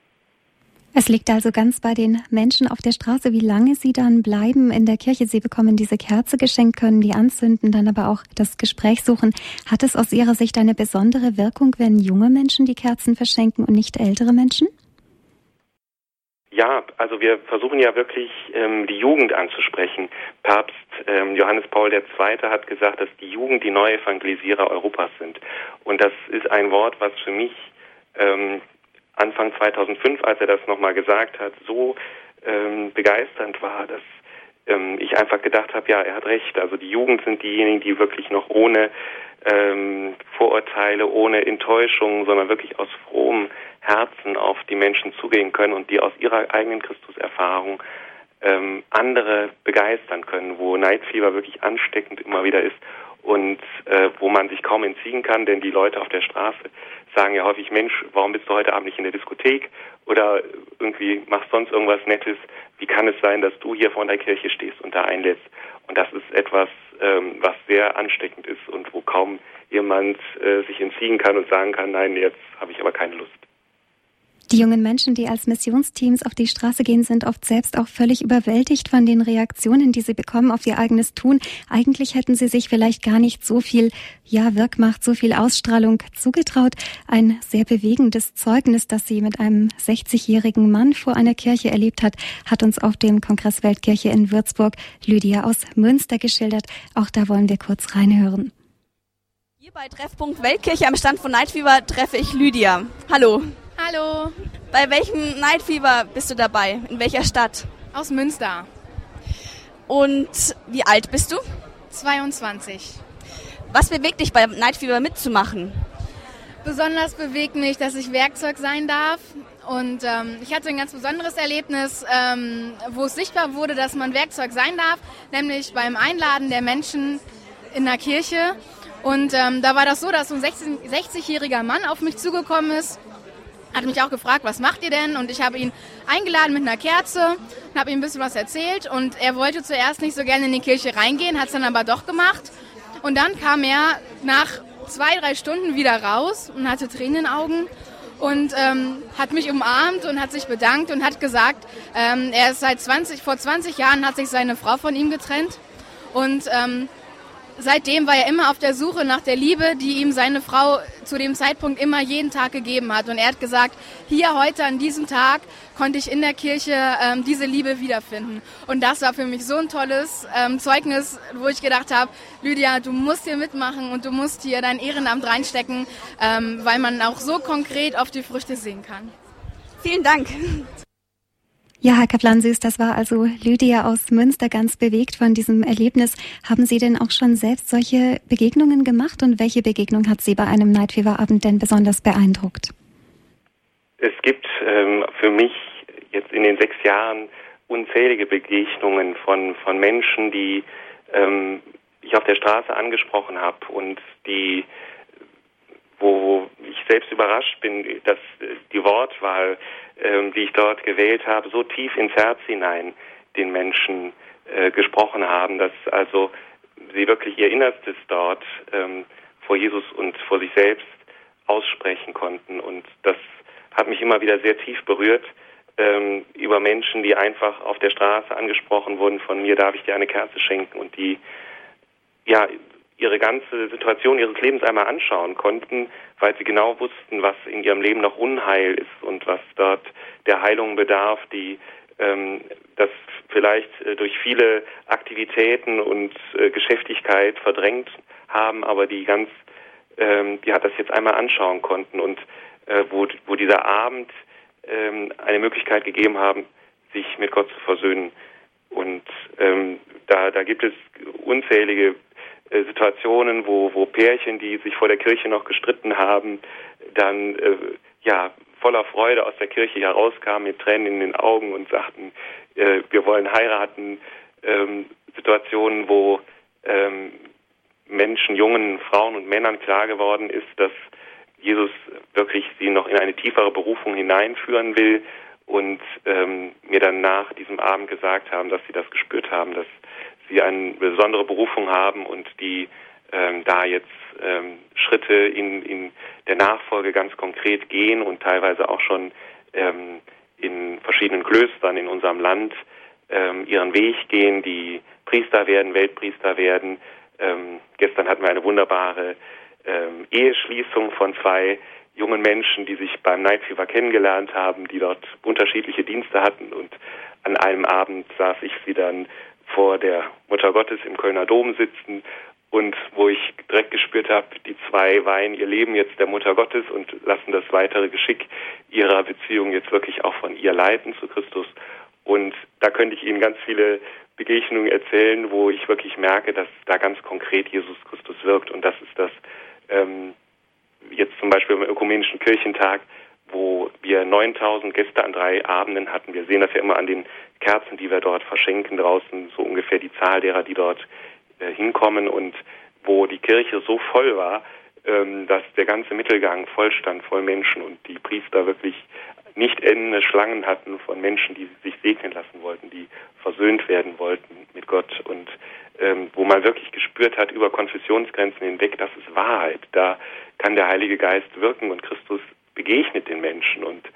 Es liegt also ganz bei den Menschen auf der Straße, wie lange sie dann bleiben in der Kirche. Sie bekommen diese Kerze geschenkt, können die anzünden, dann aber auch das Gespräch suchen. Hat es aus Ihrer Sicht eine besondere Wirkung, wenn junge Menschen die Kerzen verschenken und nicht ältere Menschen? Ja, also wir versuchen ja wirklich ähm, die Jugend anzusprechen. Papst ähm, Johannes Paul II. hat gesagt, dass die Jugend die neue Evangelisierer Europas sind. Und das ist ein Wort, was für mich ähm, Anfang 2005, als er das nochmal gesagt hat, so ähm, begeisternd war, dass ähm, ich einfach gedacht habe, ja, er hat recht. Also die Jugend sind diejenigen, die wirklich noch ohne ähm, Vorurteile, ohne Enttäuschung, sondern wirklich aus frohem Herzen auf die Menschen zugehen können und die aus ihrer eigenen Christuserfahrung ähm, andere begeistern können, wo Fever wirklich ansteckend immer wieder ist und äh, wo man sich kaum entziehen kann, denn die Leute auf der Straße sagen ja häufig, Mensch, warum bist du heute Abend nicht in der Diskothek oder irgendwie machst sonst irgendwas Nettes? Wie kann es sein, dass du hier vor der Kirche stehst und da einlädst? Und das ist etwas, ähm, was sehr ansteckend ist und wo kaum jemand äh, sich entziehen kann und sagen kann, nein, jetzt habe ich aber keine Lust. Die jungen Menschen, die als Missionsteams auf die Straße gehen, sind oft selbst auch völlig überwältigt von den Reaktionen, die sie bekommen auf ihr eigenes Tun. Eigentlich hätten sie sich vielleicht gar nicht so viel, ja, Wirkmacht, so viel Ausstrahlung zugetraut. Ein sehr bewegendes Zeugnis, das sie mit einem 60-jährigen Mann vor einer Kirche erlebt hat, hat uns auf dem Kongress Weltkirche in Würzburg Lydia aus Münster geschildert. Auch da wollen wir kurz reinhören. Hier bei Treffpunkt Weltkirche am Stand von Night Fever treffe ich Lydia. Hallo. Hallo. Bei welchem Night Fever bist du dabei? In welcher Stadt? Aus Münster. Und wie alt bist du? 22. Was bewegt dich beim Night Fever mitzumachen? Besonders bewegt mich, dass ich Werkzeug sein darf. Und ähm, ich hatte ein ganz besonderes Erlebnis, ähm, wo es sichtbar wurde, dass man Werkzeug sein darf, nämlich beim Einladen der Menschen in der Kirche. Und ähm, da war das so, dass so ein 60-jähriger Mann auf mich zugekommen ist hat mich auch gefragt, was macht ihr denn? Und ich habe ihn eingeladen mit einer Kerze und habe ihm ein bisschen was erzählt. Und er wollte zuerst nicht so gerne in die Kirche reingehen, hat es dann aber doch gemacht. Und dann kam er nach zwei, drei Stunden wieder raus und hatte Tränen in den Augen und ähm, hat mich umarmt und hat sich bedankt und hat gesagt, ähm, er ist seit 20, vor 20 Jahren hat sich seine Frau von ihm getrennt und ähm, seitdem war er immer auf der Suche nach der Liebe, die ihm seine Frau zu dem Zeitpunkt immer jeden Tag gegeben hat. Und er hat gesagt, hier heute an diesem Tag konnte ich in der Kirche ähm, diese Liebe wiederfinden. Und das war für mich so ein tolles ähm, Zeugnis, wo ich gedacht habe, Lydia, du musst hier mitmachen und du musst hier dein Ehrenamt reinstecken, ähm, weil man auch so konkret auf die Früchte sehen kann. Vielen Dank. Ja, Herr Kaplan-Süß, das war also Lydia aus Münster ganz bewegt von diesem Erlebnis. Haben Sie denn auch schon selbst solche Begegnungen gemacht und welche Begegnung hat Sie bei einem Night Fever Abend denn besonders beeindruckt? Es gibt ähm, für mich jetzt in den sechs Jahren unzählige Begegnungen von, von Menschen, die ähm, ich auf der Straße angesprochen habe und die wo ich selbst überrascht bin, dass die Wortwahl, ähm, die ich dort gewählt habe, so tief ins Herz hinein den Menschen äh, gesprochen haben, dass also sie wirklich ihr Innerstes dort ähm, vor Jesus und vor sich selbst aussprechen konnten. Und das hat mich immer wieder sehr tief berührt ähm, über Menschen, die einfach auf der Straße angesprochen wurden von mir, darf ich dir eine Kerze schenken und die ja ihre ganze Situation ihres Lebens einmal anschauen konnten, weil sie genau wussten, was in ihrem Leben noch Unheil ist und was dort der Heilung bedarf, die ähm, das vielleicht äh, durch viele Aktivitäten und äh, Geschäftigkeit verdrängt haben, aber die ganz, ähm, die hat das jetzt einmal anschauen konnten und äh, wo, wo dieser Abend ähm, eine Möglichkeit gegeben haben, sich mit Gott zu versöhnen. Und ähm, da, da gibt es unzählige äh, Situationen, wo, wo Pärchen, die sich vor der Kirche noch gestritten haben, dann äh, ja voller Freude aus der Kirche herauskamen mit Tränen in den Augen und sagten, äh, wir wollen heiraten. Ähm, Situationen, wo ähm, Menschen, jungen Frauen und Männern klar geworden ist, dass Jesus wirklich sie noch in eine tiefere Berufung hineinführen will und ähm, mir dann nach diesem Abend gesagt haben, dass sie das gespürt haben, dass sie eine besondere Berufung haben und die ähm, da jetzt ähm, Schritte in, in der Nachfolge ganz konkret gehen und teilweise auch schon ähm, in verschiedenen Klöstern in unserem Land ähm, ihren Weg gehen, die Priester werden, Weltpriester werden. Ähm, gestern hatten wir eine wunderbare ähm, Eheschließung von zwei jungen Menschen, die sich beim Night Fever kennengelernt haben, die dort unterschiedliche Dienste hatten und an einem Abend saß ich sie dann vor der Mutter Gottes im Kölner Dom sitzen und wo ich direkt gespürt habe, die zwei weihen ihr Leben jetzt der Mutter Gottes und lassen das weitere Geschick ihrer Beziehung jetzt wirklich auch von ihr leiten zu Christus. Und da könnte ich Ihnen ganz viele Begegnungen erzählen, wo ich wirklich merke, dass da ganz konkret Jesus Christus wirkt. Und das ist das ähm, jetzt zum Beispiel beim Ökumenischen Kirchentag, wo wir 9000 Gäste an drei Abenden hatten. Wir sehen das ja immer an den Kerzen, die wir dort verschenken draußen, so ungefähr die Zahl derer, die dort äh, hinkommen und wo die Kirche so voll war, ähm, dass der ganze Mittelgang voll stand, voll Menschen und die Priester wirklich nicht endende Schlangen hatten von Menschen, die sich segnen lassen wollten, die versöhnt werden wollten mit Gott und ähm, wo man wirklich gespürt hat über Konfessionsgrenzen hinweg, das ist Wahrheit. Da kann der Heilige Geist wirken und Christus begegnet den Menschen und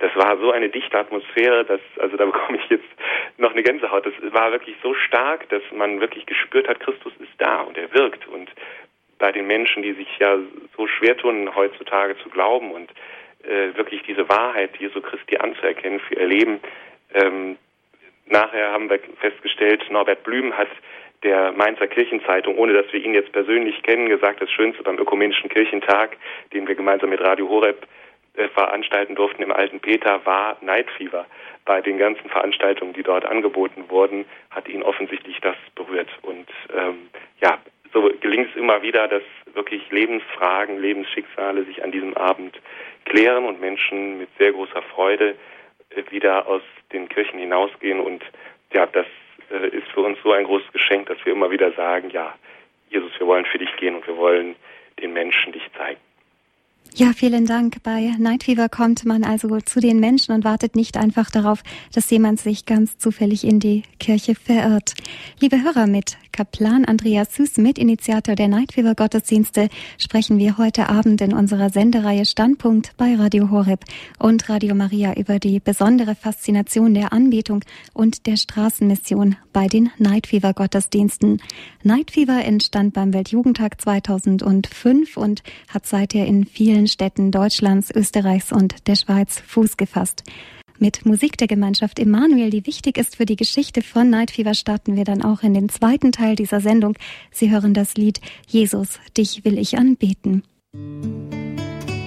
das war so eine dichte Atmosphäre, dass, also da bekomme ich jetzt noch eine Gänsehaut. Das war wirklich so stark, dass man wirklich gespürt hat, Christus ist da und er wirkt. Und bei den Menschen, die sich ja so schwer tun, heutzutage zu glauben und äh, wirklich diese Wahrheit Jesu Christi anzuerkennen für ihr Leben, ähm, nachher haben wir festgestellt, Norbert Blüm hat der Mainzer Kirchenzeitung, ohne dass wir ihn jetzt persönlich kennen, gesagt, das Schönste beim Ökumenischen Kirchentag, den wir gemeinsam mit Radio Horeb veranstalten durften im Alten Peter, war Night Fever. Bei den ganzen Veranstaltungen, die dort angeboten wurden, hat ihn offensichtlich das berührt. Und ähm, ja, so gelingt es immer wieder, dass wirklich Lebensfragen, Lebensschicksale sich an diesem Abend klären und Menschen mit sehr großer Freude äh, wieder aus den Kirchen hinausgehen. Und ja, das äh, ist für uns so ein großes Geschenk, dass wir immer wieder sagen, ja, Jesus, wir wollen für dich gehen und wir wollen den Menschen dich zeigen. Ja, vielen Dank. Bei Night Fever kommt man also zu den Menschen und wartet nicht einfach darauf, dass jemand sich ganz zufällig in die Kirche verirrt. Liebe Hörer, mit Kaplan Andreas Süß, Mitinitiator der Night Fever Gottesdienste, sprechen wir heute Abend in unserer Sendereihe Standpunkt bei Radio Horeb und Radio Maria über die besondere Faszination der Anbetung und der Straßenmission bei den Night Fever Gottesdiensten. Night Fever entstand beim Weltjugendtag 2005 und hat seither in vielen vielen Städten Deutschlands, Österreichs und der Schweiz Fuß gefasst. Mit Musik der Gemeinschaft Emanuel, die wichtig ist für die Geschichte von Night Fever, starten wir dann auch in den zweiten Teil dieser Sendung. Sie hören das Lied Jesus, dich will ich anbeten. Musik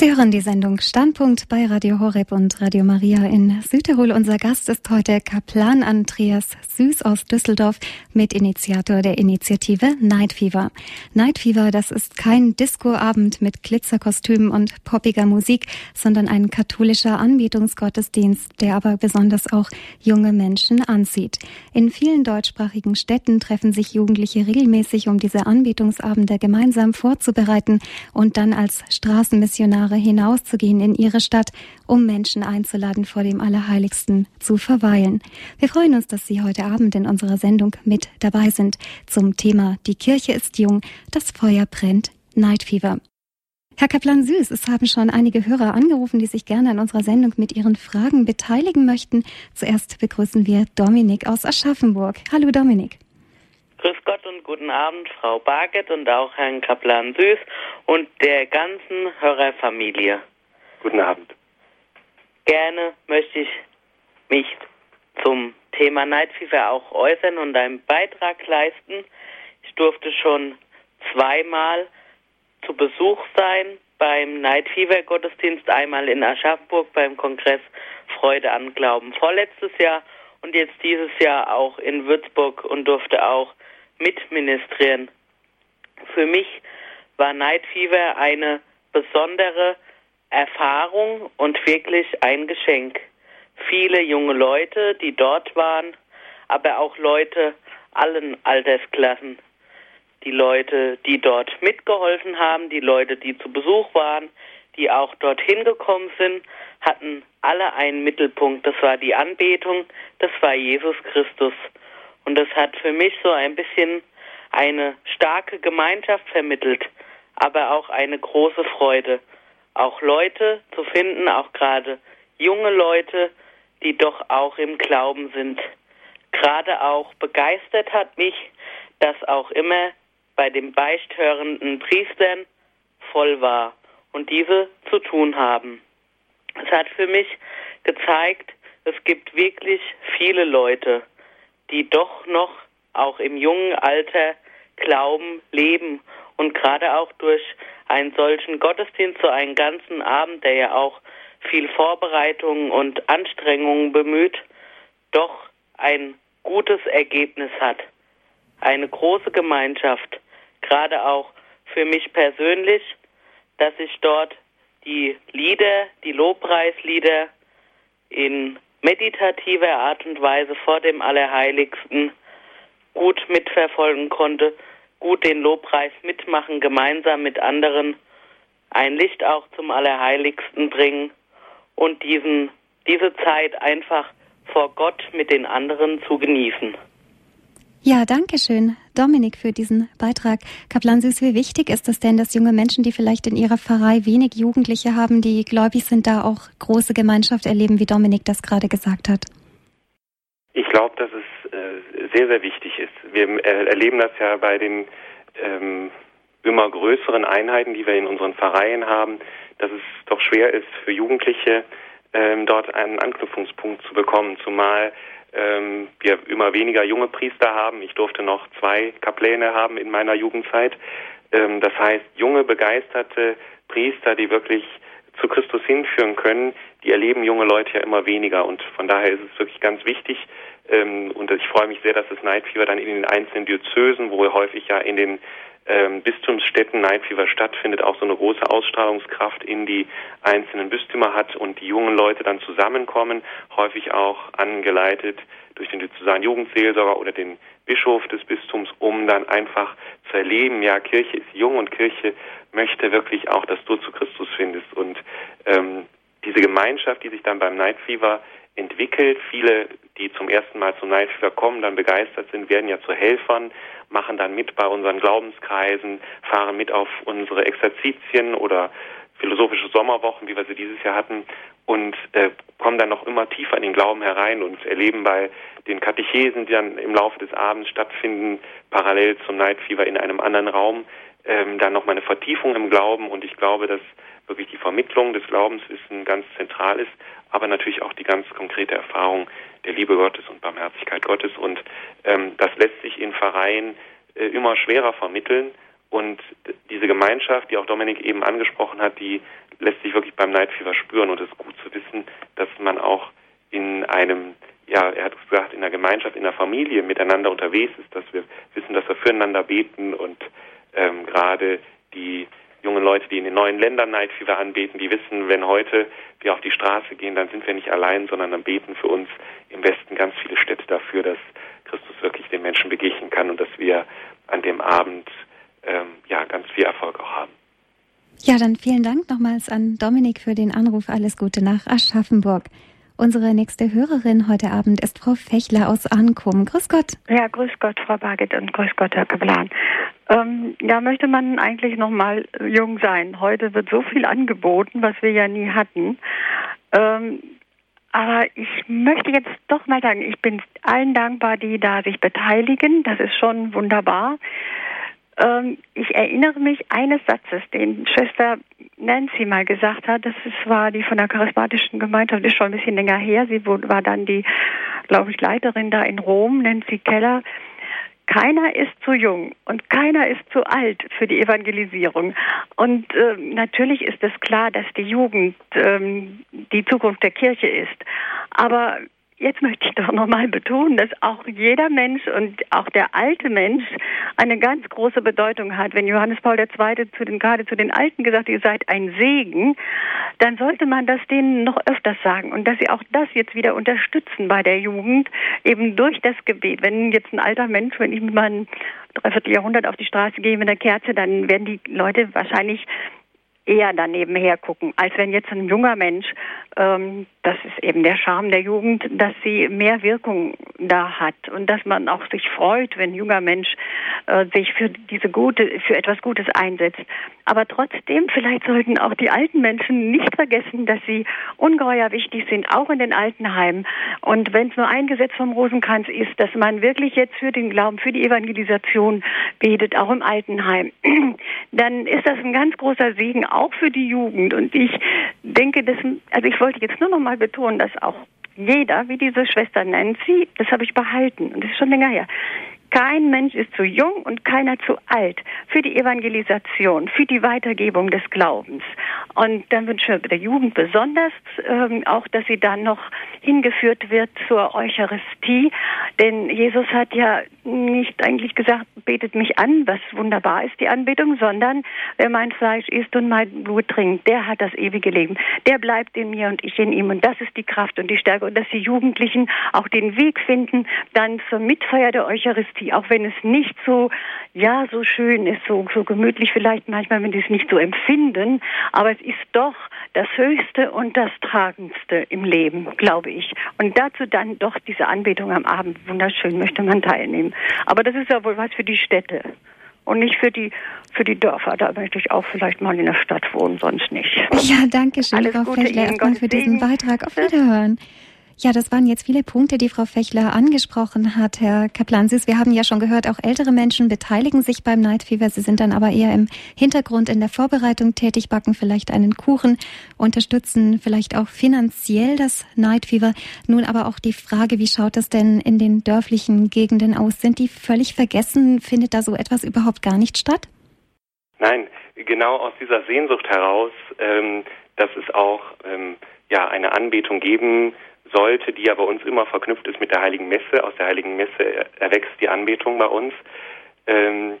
Sie hören die Sendung Standpunkt bei Radio Horeb und Radio Maria in Südtirol. Unser Gast ist heute Kaplan Andreas Süß aus Düsseldorf, Mitinitiator der Initiative Night Fever. Night Fever, das ist kein Discoabend mit Glitzerkostümen und poppiger Musik, sondern ein katholischer Anbetungsgottesdienst, der aber besonders auch junge Menschen anzieht. In vielen deutschsprachigen Städten treffen sich Jugendliche regelmäßig, um diese Anbetungsabende gemeinsam vorzubereiten und dann als Straßenmissionare Jahre hinauszugehen in ihre Stadt, um Menschen einzuladen, vor dem Allerheiligsten zu verweilen. Wir freuen uns, dass Sie heute Abend in unserer Sendung mit dabei sind zum Thema Die Kirche ist jung, das Feuer brennt, Night Fever. Herr Kaplan Süß, es haben schon einige Hörer angerufen, die sich gerne an unserer Sendung mit ihren Fragen beteiligen möchten. Zuerst begrüßen wir Dominik aus Aschaffenburg. Hallo Dominik. Grüß Gott und guten Abend, Frau Barget und auch Herrn Kaplan Süß und der ganzen Hörerfamilie. Guten Abend. Gerne möchte ich mich zum Thema Night Fever auch äußern und einen Beitrag leisten. Ich durfte schon zweimal zu Besuch sein beim Night Fever Gottesdienst, einmal in Aschaffenburg beim Kongress Freude an Glauben vorletztes Jahr und jetzt dieses Jahr auch in Würzburg und durfte auch mitministrieren. Für mich war Night Fever eine besondere Erfahrung und wirklich ein Geschenk. Viele junge Leute, die dort waren, aber auch Leute allen Altersklassen. Die Leute, die dort mitgeholfen haben, die Leute, die zu Besuch waren, die auch dorthin gekommen sind, hatten alle einen Mittelpunkt. Das war die Anbetung, das war Jesus Christus. Und das hat für mich so ein bisschen eine starke Gemeinschaft vermittelt, aber auch eine große Freude. Auch Leute zu finden, auch gerade junge Leute, die doch auch im Glauben sind. Gerade auch begeistert hat mich, dass auch immer bei den beichthörenden Priestern voll war und diese zu tun haben. Es hat für mich gezeigt, es gibt wirklich viele Leute, die doch noch auch im jungen Alter glauben, leben und gerade auch durch einen solchen Gottesdienst, so einen ganzen Abend, der ja auch viel Vorbereitung und Anstrengungen bemüht, doch ein gutes Ergebnis hat. Eine große Gemeinschaft, gerade auch für mich persönlich, dass ich dort die Lieder, die Lobpreislieder in meditativer Art und Weise vor dem Allerheiligsten gut mitverfolgen konnte, gut den Lobpreis mitmachen, gemeinsam mit anderen ein Licht auch zum Allerheiligsten bringen und diesen, diese Zeit einfach vor Gott mit den anderen zu genießen. Ja, danke schön, Dominik, für diesen Beitrag. Kaplan Süß, wie wichtig ist es denn, dass junge Menschen, die vielleicht in ihrer Pfarrei wenig Jugendliche haben, die gläubig sind, da auch große Gemeinschaft erleben, wie Dominik das gerade gesagt hat? Ich glaube, dass es äh, sehr, sehr wichtig ist. Wir äh, erleben das ja bei den ähm, immer größeren Einheiten, die wir in unseren Pfarreien haben, dass es doch schwer ist für Jugendliche, ähm, dort einen Anknüpfungspunkt zu bekommen, zumal ähm, wir immer weniger junge Priester haben. Ich durfte noch zwei Kapläne haben in meiner Jugendzeit. Ähm, das heißt, junge, begeisterte Priester, die wirklich zu Christus hinführen können, die erleben junge Leute ja immer weniger. Und von daher ist es wirklich ganz wichtig, ähm, und ich freue mich sehr, dass das Night Fever dann in den einzelnen Diözesen, wo häufig ja in den ähm, Bistumsstädten Night Fever stattfindet, auch so eine große Ausstrahlungskraft in die einzelnen Bistümer hat und die jungen Leute dann zusammenkommen, häufig auch angeleitet durch den diözesalen Jugendseelsorger oder den Bischof des Bistums, um dann einfach zu erleben, ja, Kirche ist jung und Kirche möchte wirklich auch, dass du zu Christus findest. Und ähm, diese Gemeinschaft, die sich dann beim Night Fever entwickelt, viele, die zum ersten Mal zum Night Fever kommen, dann begeistert sind, werden ja zu Helfern, machen dann mit bei unseren Glaubenskreisen, fahren mit auf unsere Exerzitien oder philosophische Sommerwochen, wie wir sie dieses Jahr hatten, und äh, kommen dann noch immer tiefer in den Glauben herein und erleben bei den Katechesen, die dann im Laufe des Abends stattfinden, parallel zum Night Fever in einem anderen Raum, ähm, dann nochmal eine Vertiefung im Glauben. Und ich glaube, dass wirklich die Vermittlung des Glaubenswissen ganz zentral ist, aber natürlich auch die ganz konkrete Erfahrung der Liebe Gottes und Barmherzigkeit Gottes. Und ähm, das lässt sich in Vereinen äh, immer schwerer vermitteln. Und diese Gemeinschaft, die auch Dominik eben angesprochen hat, die lässt sich wirklich beim Night spüren. Und es ist gut zu wissen, dass man auch in einem, ja, er hat gesagt, in der Gemeinschaft, in der Familie miteinander unterwegs ist, dass wir wissen, dass wir füreinander beten und ähm, gerade die jungen Leute, die in den neuen Ländern Night Fever anbeten, die wissen, wenn heute wir auf die Straße gehen, dann sind wir nicht allein, sondern dann beten für uns im Westen ganz viele Städte dafür, dass Christus wirklich den Menschen begegnen kann und dass wir an dem Abend ähm, ja ganz viel Erfolg auch haben. Ja, dann vielen Dank nochmals an Dominik für den Anruf. Alles Gute nach Aschaffenburg. Unsere nächste Hörerin heute Abend ist Frau Fechler aus Ankum. Grüß Gott. Ja, grüß Gott, Frau Barget und grüß Gott, Herr Kaplan. Ähm, ja, möchte man eigentlich noch mal jung sein. Heute wird so viel angeboten, was wir ja nie hatten. Ähm, aber ich möchte jetzt doch mal sagen, ich bin allen dankbar, die da sich beteiligen. Das ist schon wunderbar. Ähm, ich erinnere mich eines Satzes, den Schwester Nancy mal gesagt hat. Das war die von der charismatischen Gemeinschaft, ist schon ein bisschen länger her. Sie war dann die, glaube ich, Leiterin da in Rom, Nancy Keller. Keiner ist zu jung und keiner ist zu alt für die Evangelisierung. Und äh, natürlich ist es klar, dass die Jugend ähm, die Zukunft der Kirche ist. Aber jetzt möchte ich doch nochmal betonen, dass auch jeder Mensch und auch der alte Mensch eine ganz große Bedeutung hat. Wenn Johannes Paul II. zu den, gerade zu den Alten gesagt hat, ihr seid ein Segen, dann sollte man das denen noch öfters sagen und dass sie auch das jetzt wieder unterstützen bei der Jugend, eben durch das Gebet. Wenn jetzt ein alter Mensch, wenn ich mit meinem Dreivierteljahrhundert auf die Straße gehe mit einer Kerze, dann werden die Leute wahrscheinlich eher daneben hergucken, als wenn jetzt ein junger Mensch, ähm, das ist eben der Charme der Jugend, dass sie mehr Wirkung da hat und dass man auch sich freut, wenn ein junger Mensch äh, sich für diese gute, für etwas Gutes einsetzt. Aber trotzdem, vielleicht sollten auch die alten Menschen nicht vergessen, dass sie ungeheuer wichtig sind, auch in den Altenheimen. Und wenn es nur ein Gesetz vom Rosenkranz ist, dass man wirklich jetzt für den Glauben, für die Evangelisation betet, auch im Altenheim, dann ist das ein ganz großer Segen auch für die Jugend. Und ich denke, dass, also ich wollte jetzt nur noch mal betonen, dass auch jeder, wie diese Schwester Nancy, das habe ich behalten und das ist schon länger her, kein Mensch ist zu jung und keiner zu alt für die Evangelisation, für die Weitergebung des Glaubens. Und dann wünschen wir der Jugend besonders ähm, auch, dass sie dann noch hingeführt wird zur Eucharistie. Denn Jesus hat ja nicht eigentlich gesagt, betet mich an, was wunderbar ist, die Anbetung, sondern wer mein Fleisch isst und mein Blut trinkt, der hat das ewige Leben. Der bleibt in mir und ich in ihm. Und das ist die Kraft und die Stärke. Und dass die Jugendlichen auch den Weg finden, dann zur Mitfeier der Eucharistie, auch wenn es nicht so, ja, so schön ist, so, so gemütlich vielleicht manchmal, wenn die es nicht so empfinden. Aber es ist doch das Höchste und das Tragendste im Leben, glaube ich. Und dazu dann doch diese Anbetung am Abend, wunderschön, möchte man teilnehmen. Aber das ist ja wohl was für die Städte und nicht für die für die Dörfer. Da möchte ich auch vielleicht mal in der Stadt wohnen, sonst nicht. Ja, danke schön, Alles Frau Gute erstmal für diesen Beitrag. Auf Wiederhören. Ja, das waren jetzt viele Punkte, die Frau Fechler angesprochen hat, Herr Kaplansis. Wir haben ja schon gehört, auch ältere Menschen beteiligen sich beim Night Fever. Sie sind dann aber eher im Hintergrund in der Vorbereitung tätig, backen vielleicht einen Kuchen, unterstützen vielleicht auch finanziell das Night Fever. Nun aber auch die Frage, wie schaut es denn in den dörflichen Gegenden aus? Sind die völlig vergessen? Findet da so etwas überhaupt gar nicht statt? Nein, genau aus dieser Sehnsucht heraus, ähm, dass es auch ähm, ja eine Anbetung geben sollte, die ja bei uns immer verknüpft ist mit der Heiligen Messe. Aus der Heiligen Messe erwächst die Anbetung bei uns. Ähm,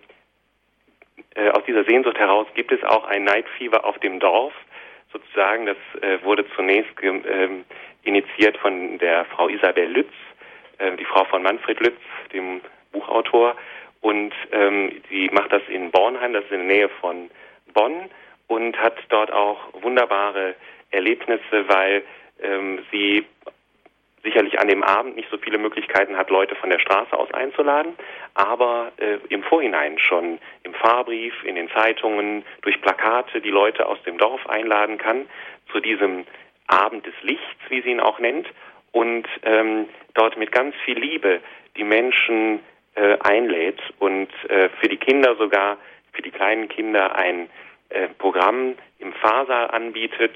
äh, aus dieser Sehnsucht heraus gibt es auch ein Night Fever auf dem Dorf, sozusagen. Das äh, wurde zunächst ähm, initiiert von der Frau Isabel Lütz, äh, die Frau von Manfred Lütz, dem Buchautor. Und ähm, sie macht das in Bornheim, das ist in der Nähe von Bonn, und hat dort auch wunderbare Erlebnisse, weil ähm, sie sicherlich an dem Abend nicht so viele Möglichkeiten hat, Leute von der Straße aus einzuladen, aber äh, im Vorhinein schon im Fahrbrief, in den Zeitungen, durch Plakate die Leute aus dem Dorf einladen kann zu diesem Abend des Lichts, wie sie ihn auch nennt, und ähm, dort mit ganz viel Liebe die Menschen äh, einlädt und äh, für die Kinder sogar, für die kleinen Kinder ein äh, Programm im Fahrsaal anbietet,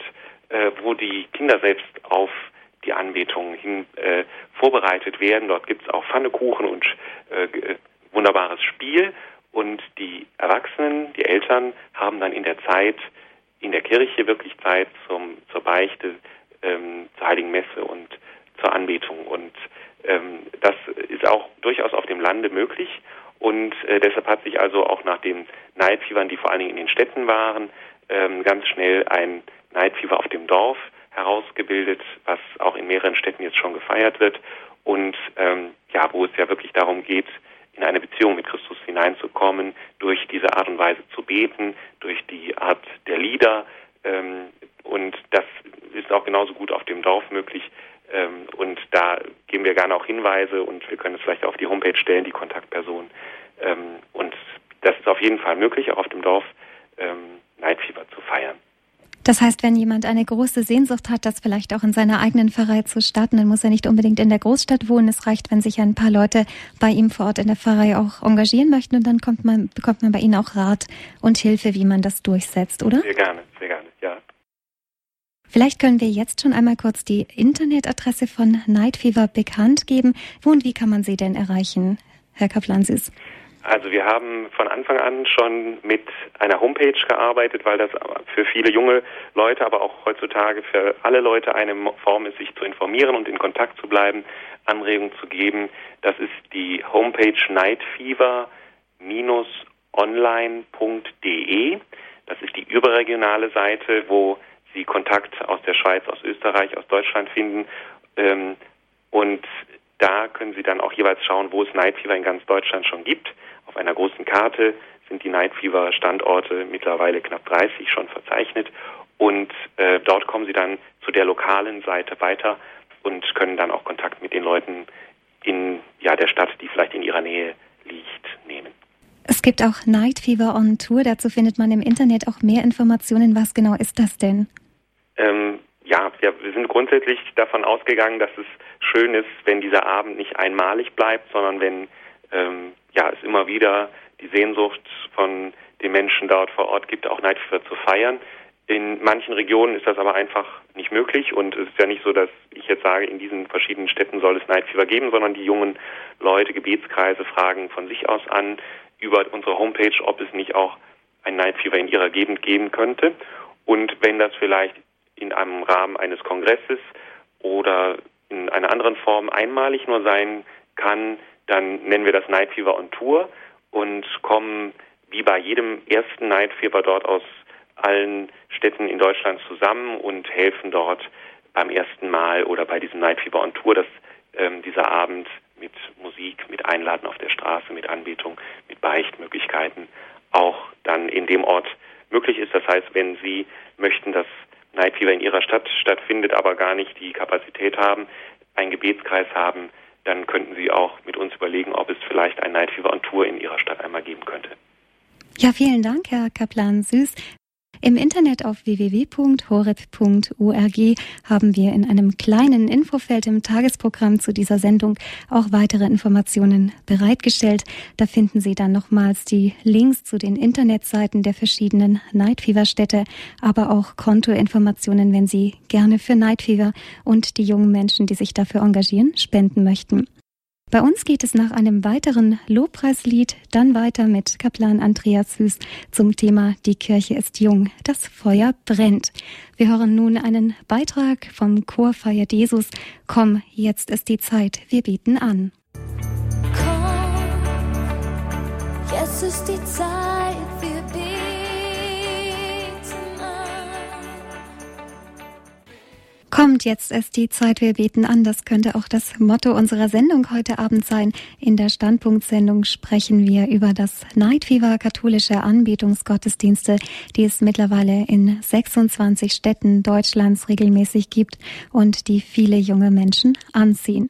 äh, wo die Kinder selbst auf die Anbetung hin äh, vorbereitet werden. Dort gibt es auch Pfannekuchen und äh, äh, wunderbares Spiel. Und die Erwachsenen, die Eltern haben dann in der Zeit in der Kirche wirklich Zeit zum, zur Beichte, ähm, zur Heiligen Messe und zur Anbetung. Und ähm, das ist auch durchaus auf dem Lande möglich. Und äh, deshalb hat sich also auch nach den Neidfiebern, die vor allen Dingen in den Städten waren, ähm, ganz schnell ein Neidfieber auf dem Dorf herausgebildet, was auch in mehreren Städten jetzt schon gefeiert wird und ähm, ja, wo es ja wirklich darum geht, in eine Beziehung mit Christus hineinzukommen, durch diese Art und Weise zu beten, durch die Art der Lieder. Ähm, und das ist auch genauso gut auf dem Dorf möglich. Ähm, und da geben wir gerne auch Hinweise und wir können es vielleicht auf die Homepage stellen, die Kontaktperson. Ähm, und das ist auf jeden Fall möglich, auch auf dem Dorf ähm, Night Fever zu feiern. Das heißt, wenn jemand eine große Sehnsucht hat, das vielleicht auch in seiner eigenen Pfarrei zu starten, dann muss er nicht unbedingt in der Großstadt wohnen. Es reicht, wenn sich ein paar Leute bei ihm vor Ort in der Pfarrei auch engagieren möchten und dann kommt man, bekommt man bei Ihnen auch Rat und Hilfe, wie man das durchsetzt, oder? Sehr gerne, sehr gerne, ja. Vielleicht können wir jetzt schon einmal kurz die Internetadresse von Night Fever bekannt geben. Wo und wie kann man sie denn erreichen, Herr Kaplansis? Also wir haben von Anfang an schon mit einer Homepage gearbeitet, weil das für viele junge Leute, aber auch heutzutage für alle Leute eine Form ist, sich zu informieren und in Kontakt zu bleiben, Anregungen zu geben. Das ist die Homepage nightfever-online.de. Das ist die überregionale Seite, wo Sie Kontakt aus der Schweiz, aus Österreich, aus Deutschland finden. Ähm, und da können Sie dann auch jeweils schauen, wo es Night Fever in ganz Deutschland schon gibt. Auf einer großen Karte sind die Night Fever Standorte mittlerweile knapp 30 schon verzeichnet und äh, dort kommen Sie dann zu der lokalen Seite weiter und können dann auch Kontakt mit den Leuten in ja, der Stadt, die vielleicht in ihrer Nähe liegt, nehmen. Es gibt auch Night Fever on Tour. Dazu findet man im Internet auch mehr Informationen. Was genau ist das denn? Ähm, ja, wir sind grundsätzlich davon ausgegangen, dass es schön ist, wenn dieser Abend nicht einmalig bleibt, sondern wenn ähm, ja, es immer wieder die Sehnsucht von den Menschen dort vor Ort gibt, auch Fever zu feiern. In manchen Regionen ist das aber einfach nicht möglich und es ist ja nicht so, dass ich jetzt sage, in diesen verschiedenen Städten soll es Fever geben, sondern die jungen Leute, Gebetskreise fragen von sich aus an über unsere Homepage, ob es nicht auch ein Fever in ihrer Gegend geben könnte. Und wenn das vielleicht in einem Rahmen eines Kongresses oder in einer anderen Form einmalig nur sein kann, dann nennen wir das Night Fever on Tour und kommen wie bei jedem ersten Night Fever dort aus allen Städten in Deutschland zusammen und helfen dort beim ersten Mal oder bei diesem Night Fever on Tour, dass ähm, dieser Abend mit Musik, mit Einladen auf der Straße, mit Anbetung, mit Beichtmöglichkeiten auch dann in dem Ort möglich ist. Das heißt, wenn Sie möchten, dass Night Fever in Ihrer Stadt stattfindet, aber gar nicht die Kapazität haben, einen Gebetskreis haben, dann könnten Sie auch mit uns überlegen, ob es vielleicht ein Night Fever on Tour in Ihrer Stadt einmal geben könnte. Ja, vielen Dank, Herr Kaplan Süß. Im Internet auf www.horeb.org haben wir in einem kleinen Infofeld im Tagesprogramm zu dieser Sendung auch weitere Informationen bereitgestellt. Da finden Sie dann nochmals die Links zu den Internetseiten der verschiedenen Night Fever Städte, aber auch Kontoinformationen, wenn Sie gerne für Night Fever und die jungen Menschen, die sich dafür engagieren, spenden möchten. Bei uns geht es nach einem weiteren Lobpreislied dann weiter mit Kaplan Andreas Süß zum Thema Die Kirche ist jung, das Feuer brennt. Wir hören nun einen Beitrag vom Chor Feiert Jesus. Komm, jetzt ist die Zeit, wir bieten an. Komm, jetzt ist die Zeit, wir Kommt, jetzt ist die Zeit, wir beten an. Das könnte auch das Motto unserer Sendung heute Abend sein. In der Standpunktsendung sprechen wir über das Fever katholische Anbetungsgottesdienste, die es mittlerweile in 26 Städten Deutschlands regelmäßig gibt und die viele junge Menschen anziehen.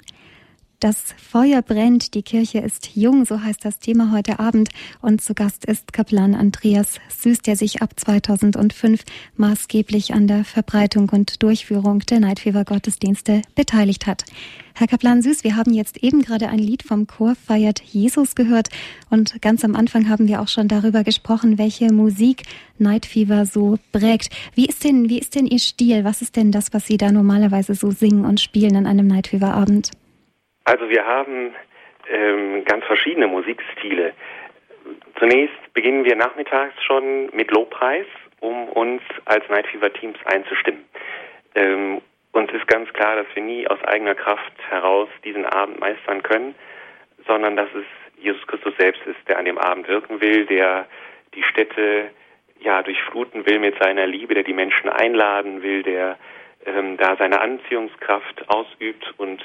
Das Feuer brennt, die Kirche ist jung, so heißt das Thema heute Abend. Und zu Gast ist Kaplan Andreas Süß, der sich ab 2005 maßgeblich an der Verbreitung und Durchführung der Night Fever Gottesdienste beteiligt hat. Herr Kaplan Süß, wir haben jetzt eben gerade ein Lied vom Chor Feiert Jesus gehört und ganz am Anfang haben wir auch schon darüber gesprochen, welche Musik Night so prägt. Wie ist denn, wie ist denn Ihr Stil? Was ist denn das, was Sie da normalerweise so singen und spielen an einem Night Abend? Also wir haben ähm, ganz verschiedene Musikstile. Zunächst beginnen wir nachmittags schon mit Lobpreis, um uns als Night Fever Teams einzustimmen. Ähm, uns ist ganz klar, dass wir nie aus eigener Kraft heraus diesen Abend meistern können, sondern dass es Jesus Christus selbst ist, der an dem Abend wirken will, der die Städte ja durchfluten will mit seiner Liebe, der die Menschen einladen will, der ähm, da seine Anziehungskraft ausübt und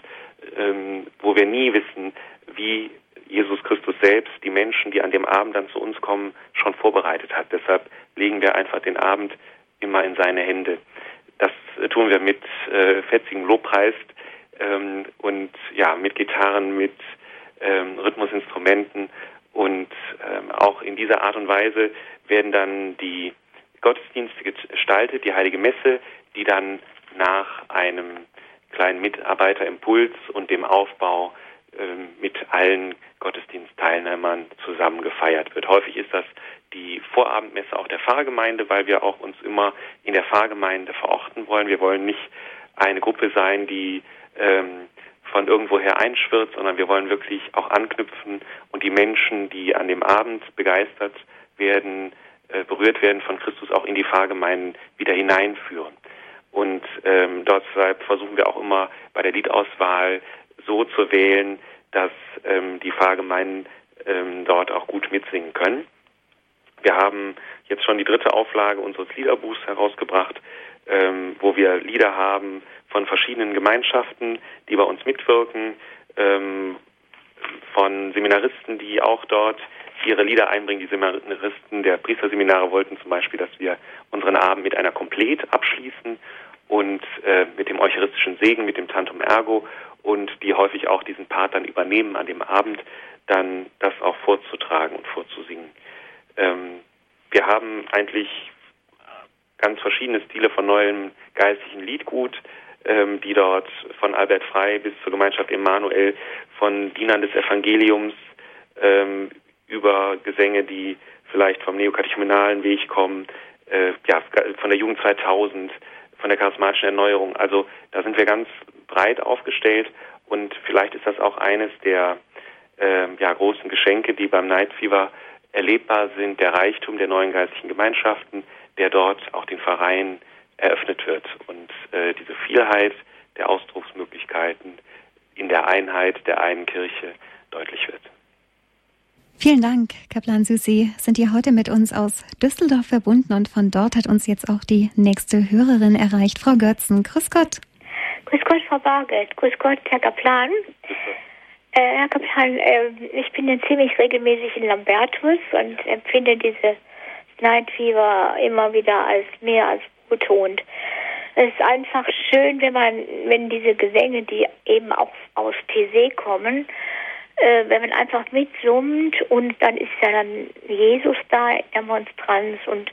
ähm, wo wir nie wissen, wie Jesus Christus selbst die Menschen, die an dem Abend dann zu uns kommen, schon vorbereitet hat. Deshalb legen wir einfach den Abend immer in seine Hände. Das äh, tun wir mit äh, fetzigem Lobpreis ähm, und ja mit Gitarren, mit ähm, Rhythmusinstrumenten und ähm, auch in dieser Art und Weise werden dann die Gottesdienste gestaltet, die Heilige Messe, die dann nach einem kleinen Mitarbeiterimpuls und dem Aufbau ähm, mit allen Gottesdienstteilnehmern zusammen gefeiert wird. Häufig ist das die Vorabendmesse auch der Pfarrgemeinde, weil wir auch uns immer in der Pfarrgemeinde verorten wollen. Wir wollen nicht eine Gruppe sein, die ähm, von irgendwoher einschwirrt, sondern wir wollen wirklich auch anknüpfen und die Menschen, die an dem Abend begeistert werden, äh, berührt werden von Christus, auch in die Pfarrgemeinden wieder hineinführen. Und ähm, deshalb versuchen wir auch immer bei der Liedauswahl so zu wählen, dass ähm, die Pfarrgemeinden ähm, dort auch gut mitsingen können. Wir haben jetzt schon die dritte Auflage unseres Liederbuchs herausgebracht, ähm, wo wir Lieder haben von verschiedenen Gemeinschaften, die bei uns mitwirken, ähm, von Seminaristen, die auch dort ihre Lieder einbringen. Die Seminaristen der Priesterseminare wollten zum Beispiel, dass wir unseren Abend mit einer Komplett abschließen und äh, mit dem eucharistischen Segen, mit dem Tantum Ergo und die häufig auch diesen Part dann übernehmen an dem Abend, dann das auch vorzutragen und vorzusingen. Ähm, wir haben eigentlich ganz verschiedene Stile von neuem geistlichen Liedgut, ähm, die dort von Albert Frei bis zur Gemeinschaft Emanuel, von Dienern des Evangeliums ähm, über Gesänge, die vielleicht vom neokatechumenalen Weg kommen, äh, ja, von der Jugend 2000, von der charismatischen Erneuerung. Also da sind wir ganz breit aufgestellt und vielleicht ist das auch eines der äh, ja, großen Geschenke, die beim Night Fever erlebbar sind, der Reichtum der neuen geistlichen Gemeinschaften, der dort auch den Vereinen eröffnet wird und äh, diese Vielheit der Ausdrucksmöglichkeiten in der Einheit der einen Kirche deutlich wird. Vielen Dank, Kaplan Süßi. Sind hier heute mit uns aus Düsseldorf verbunden und von dort hat uns jetzt auch die nächste Hörerin erreicht, Frau Götzen. Grüß Gott. Grüß Gott, Frau Bargeld. Grüß Gott, Herr Kaplan. Äh, Herr Kaplan, äh, ich bin ja ziemlich regelmäßig in Lambertus und empfinde diese Night Fever immer wieder als mehr als betont. Es ist einfach schön, wenn man, wenn diese Gesänge, die eben auch aus TC kommen, wenn man einfach mitsummt und dann ist ja dann Jesus da der Monstranz und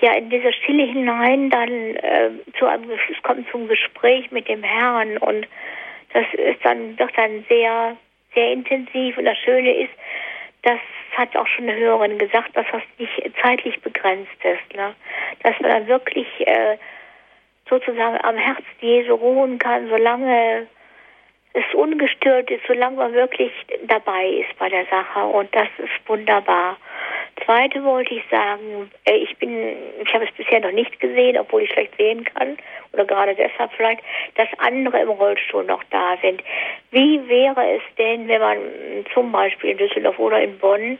ja in diese Stille hinein dann äh, zu einem es kommt zum Gespräch mit dem Herrn und das ist dann doch dann sehr sehr intensiv und das Schöne ist das hat auch schon eine Hörerin gesagt dass das nicht zeitlich begrenzt ist ne? Dass man dann wirklich äh, sozusagen am Herz Jesu ruhen kann solange es ungestört ist, solange man wirklich dabei ist bei der Sache. Und das ist wunderbar. Zweite wollte ich sagen, äh, ich bin, ich habe es bisher noch nicht gesehen, obwohl ich schlecht sehen kann, oder gerade deshalb vielleicht, dass andere im Rollstuhl noch da sind. Wie wäre es denn, wenn man zum Beispiel in Düsseldorf oder in Bonn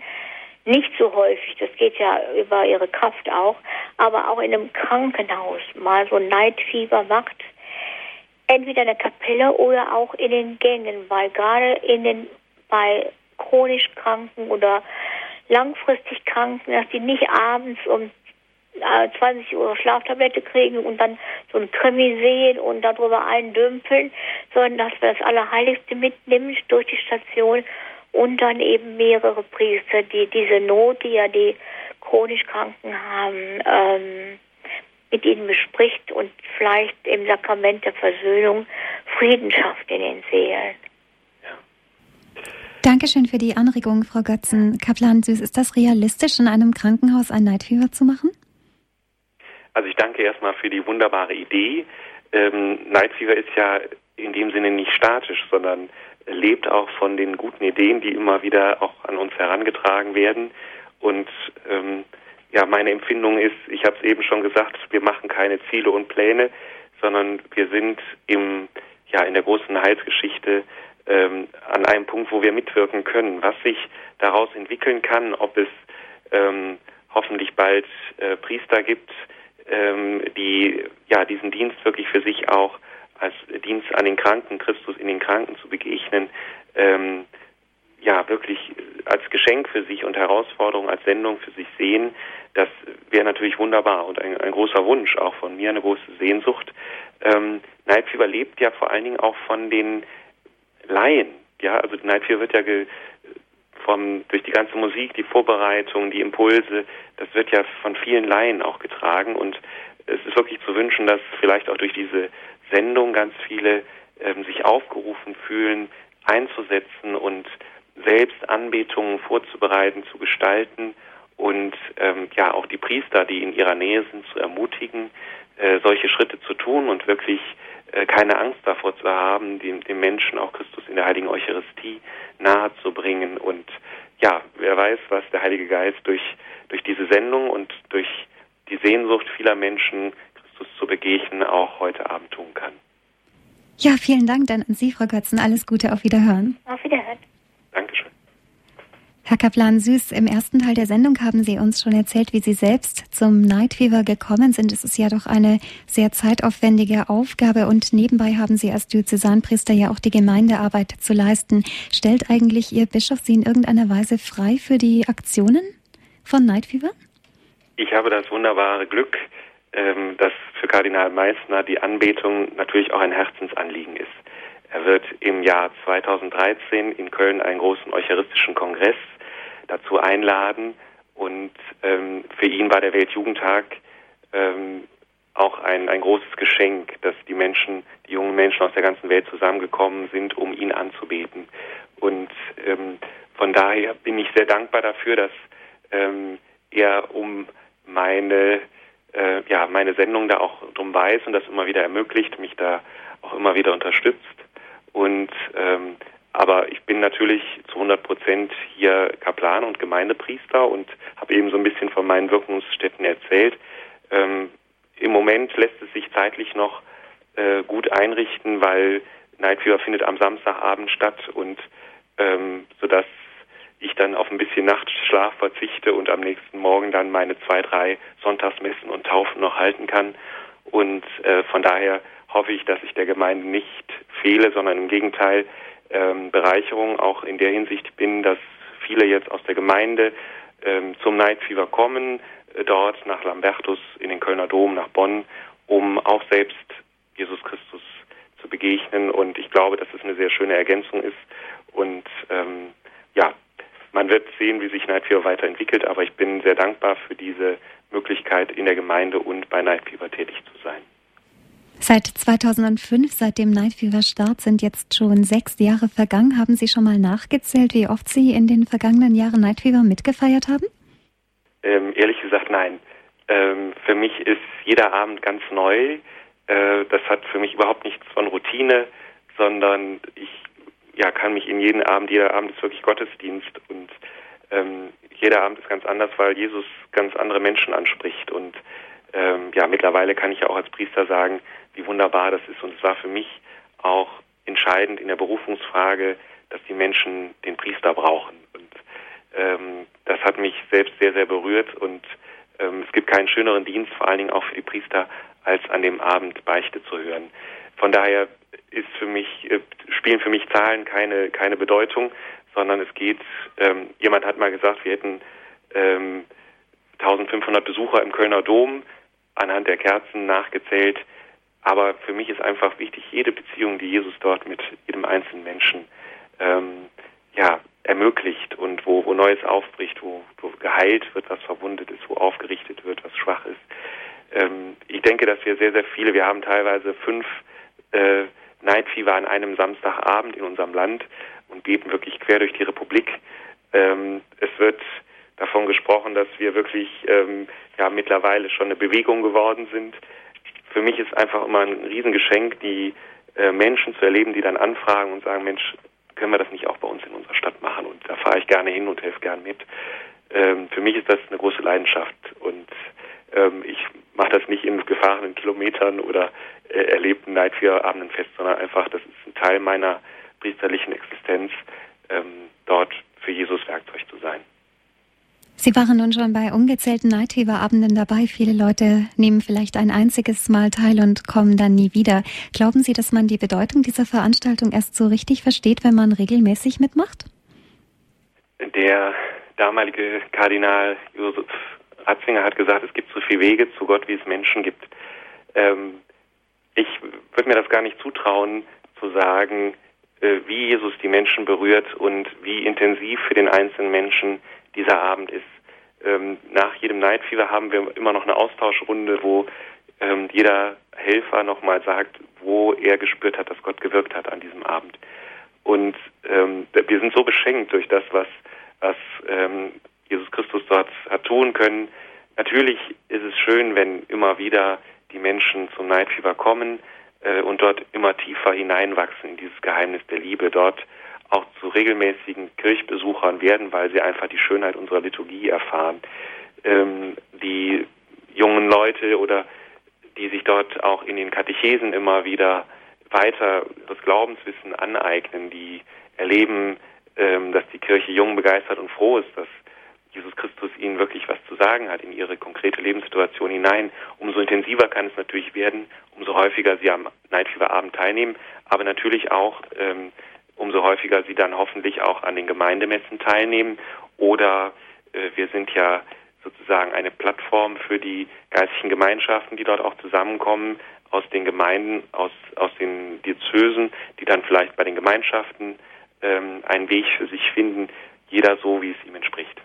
nicht so häufig, das geht ja über ihre Kraft auch, aber auch in einem Krankenhaus mal so Neidfieber macht, entweder in der Kapelle oder auch in den Gängen, weil gerade in den bei chronisch Kranken oder langfristig Kranken, dass die nicht abends um 20 äh, Uhr Schlaftablette kriegen und dann so ein Krimi sehen und darüber eindümpeln, sondern dass wir das Allerheiligste mitnehmen durch die Station und dann eben mehrere Priester, die diese Not, die ja die chronisch Kranken haben, ähm, mit ihnen bespricht und vielleicht im Sakrament der Versöhnung Frieden schafft in den Seelen. Dankeschön für die Anregung, Frau Götzen. Kaplan Süß, ist das realistisch, in einem Krankenhaus ein Night Fever zu machen? Also ich danke erstmal für die wunderbare Idee. Ähm, Night Fever ist ja in dem Sinne nicht statisch, sondern lebt auch von den guten Ideen, die immer wieder auch an uns herangetragen werden. Und ähm, ja, meine Empfindung ist, ich habe es eben schon gesagt, wir machen keine Ziele und Pläne, sondern wir sind im ja in der großen Heilsgeschichte ähm, an einem Punkt, wo wir mitwirken können. Was sich daraus entwickeln kann, ob es ähm, hoffentlich bald äh, Priester gibt, ähm, die ja diesen Dienst wirklich für sich auch als Dienst an den Kranken, Christus in den Kranken zu begegnen, ähm, ja wirklich als Geschenk für sich und Herausforderung, als Sendung für sich sehen, das wäre natürlich wunderbar und ein, ein, großer Wunsch auch von mir, eine große Sehnsucht. Ähm, Night Fever lebt ja vor allen Dingen auch von den Laien. Ja, also Night wird ja ge, vom, durch die ganze Musik, die Vorbereitung, die Impulse, das wird ja von vielen Laien auch getragen und es ist wirklich zu wünschen, dass vielleicht auch durch diese Sendung ganz viele ähm, sich aufgerufen fühlen, einzusetzen und selbst Anbetungen vorzubereiten, zu gestalten und ähm, ja auch die Priester, die in ihrer Nähe sind, zu ermutigen, äh, solche Schritte zu tun und wirklich äh, keine Angst davor zu haben, dem, dem Menschen auch Christus in der heiligen Eucharistie nahe zu bringen. Und ja, wer weiß, was der Heilige Geist durch, durch diese Sendung und durch die Sehnsucht vieler Menschen, Christus zu begegnen, auch heute Abend tun kann. Ja, vielen Dank dann an Sie, Frau Götzen. Alles Gute, auf Wiederhören. Auf Wiederhören. Dankeschön. Herr Kaplan Süß, im ersten Teil der Sendung haben Sie uns schon erzählt, wie Sie selbst zum Night Fever gekommen sind. Es ist ja doch eine sehr zeitaufwendige Aufgabe und nebenbei haben Sie als Diözesanpriester ja auch die Gemeindearbeit zu leisten. Stellt eigentlich Ihr Bischof Sie in irgendeiner Weise frei für die Aktionen von Night Fever? Ich habe das wunderbare Glück, ähm, dass für Kardinal Meissner die Anbetung natürlich auch ein Herzensanliegen ist. Er wird im Jahr 2013 in Köln einen großen eucharistischen Kongress dazu einladen. Und ähm, für ihn war der Weltjugendtag ähm, auch ein, ein großes Geschenk, dass die Menschen, die jungen Menschen aus der ganzen Welt zusammengekommen sind, um ihn anzubeten. Und ähm, von daher bin ich sehr dankbar dafür, dass ähm, er um meine äh, ja meine Sendung da auch drum weiß und das immer wieder ermöglicht, mich da auch immer wieder unterstützt. Und ähm, aber ich bin natürlich zu 100 Prozent hier Kaplan und Gemeindepriester und habe eben so ein bisschen von meinen Wirkungsstätten erzählt. Ähm, Im Moment lässt es sich zeitlich noch äh, gut einrichten, weil Night findet am Samstagabend statt und ähm, sodass ich dann auf ein bisschen Nachtschlaf verzichte und am nächsten Morgen dann meine zwei, drei Sonntagsmessen und Taufen noch halten kann. Und äh, von daher hoffe ich, dass ich der Gemeinde nicht fehle, sondern im Gegenteil ähm, Bereicherung auch in der Hinsicht bin, dass viele jetzt aus der Gemeinde ähm, zum Night Fever kommen, äh, dort nach Lambertus, in den Kölner Dom, nach Bonn, um auch selbst Jesus Christus zu begegnen. Und ich glaube, dass es eine sehr schöne Ergänzung ist. Und ähm, ja, man wird sehen, wie sich Night Fever weiterentwickelt, aber ich bin sehr dankbar für diese Möglichkeit, in der Gemeinde und bei Night Fever tätig zu sein. Seit 2005, seit dem Night Fever Start, sind jetzt schon sechs Jahre vergangen. Haben Sie schon mal nachgezählt, wie oft Sie in den vergangenen Jahren Night Fever mitgefeiert haben? Ähm, ehrlich gesagt, nein. Ähm, für mich ist jeder Abend ganz neu. Äh, das hat für mich überhaupt nichts von Routine, sondern ich ja, kann mich in jeden Abend, jeder Abend ist wirklich Gottesdienst und ähm, jeder Abend ist ganz anders, weil Jesus ganz andere Menschen anspricht und ähm, ja, mittlerweile kann ich ja auch als Priester sagen, wie wunderbar das ist und es war für mich auch entscheidend in der Berufungsfrage, dass die Menschen den Priester brauchen und ähm, das hat mich selbst sehr, sehr berührt und ähm, es gibt keinen schöneren Dienst, vor allen Dingen auch für die Priester, als an dem Abend Beichte zu hören. Von daher ist für mich, äh, spielen für mich Zahlen keine, keine Bedeutung, sondern es geht, ähm, jemand hat mal gesagt, wir hätten ähm, 1500 Besucher im Kölner Dom anhand der Kerzen nachgezählt. Aber für mich ist einfach wichtig, jede Beziehung, die Jesus dort mit jedem einzelnen Menschen ähm, ja, ermöglicht und wo, wo Neues aufbricht, wo, wo geheilt wird, was verwundet ist, wo aufgerichtet wird, was schwach ist. Ähm, ich denke, dass wir sehr, sehr viele, wir haben teilweise fünf äh, Night Fever an einem Samstagabend in unserem Land und beten wirklich quer durch die Republik. Ähm, es wird davon gesprochen, dass wir wirklich ähm, ja mittlerweile schon eine Bewegung geworden sind. Für mich ist einfach immer ein Riesengeschenk, die äh, Menschen zu erleben, die dann anfragen und sagen, Mensch, können wir das nicht auch bei uns in unserer Stadt machen? Und da fahre ich gerne hin und helfe gern mit. Ähm, für mich ist das eine große Leidenschaft und ähm, ich mache das nicht in gefahrenen Kilometern oder äh, erlebten Night Abenden fest, sondern einfach, das ist ein Teil meiner priesterlichen Existenz, ähm, dort für Jesus Werkzeug zu sein. Sie waren nun schon bei ungezählten Nightfever-Abenden dabei. Viele Leute nehmen vielleicht ein einziges Mal teil und kommen dann nie wieder. Glauben Sie, dass man die Bedeutung dieser Veranstaltung erst so richtig versteht, wenn man regelmäßig mitmacht? Der damalige Kardinal Josef Ratzinger hat gesagt, es gibt so viele Wege zu Gott, wie es Menschen gibt. Ähm, ich würde mir das gar nicht zutrauen, zu sagen, äh, wie Jesus die Menschen berührt und wie intensiv für den einzelnen Menschen dieser Abend ist. Ähm, nach jedem Night Fever haben wir immer noch eine Austauschrunde, wo ähm, jeder Helfer nochmal sagt, wo er gespürt hat, dass Gott gewirkt hat an diesem Abend. Und ähm, wir sind so beschenkt durch das, was, was ähm, Jesus Christus dort hat tun können. Natürlich ist es schön, wenn immer wieder die Menschen zum Night Fever kommen äh, und dort immer tiefer hineinwachsen in dieses Geheimnis der Liebe, dort auch zu regelmäßigen Kirchbesuchern werden, weil sie einfach die Schönheit unserer Liturgie erfahren. Ähm, die jungen Leute oder die sich dort auch in den Katechesen immer wieder weiter das Glaubenswissen aneignen, die erleben, ähm, dass die Kirche jung, begeistert und froh ist, dass Jesus Christus ihnen wirklich was zu sagen hat in ihre konkrete Lebenssituation hinein. Umso intensiver kann es natürlich werden, umso häufiger sie am Night Fever Abend teilnehmen, aber natürlich auch ähm, umso häufiger sie dann hoffentlich auch an den Gemeindemessen teilnehmen. Oder äh, wir sind ja sozusagen eine Plattform für die geistlichen Gemeinschaften, die dort auch zusammenkommen aus den Gemeinden, aus, aus den Diözesen, die dann vielleicht bei den Gemeinschaften ähm, einen Weg für sich finden, jeder so, wie es ihm entspricht.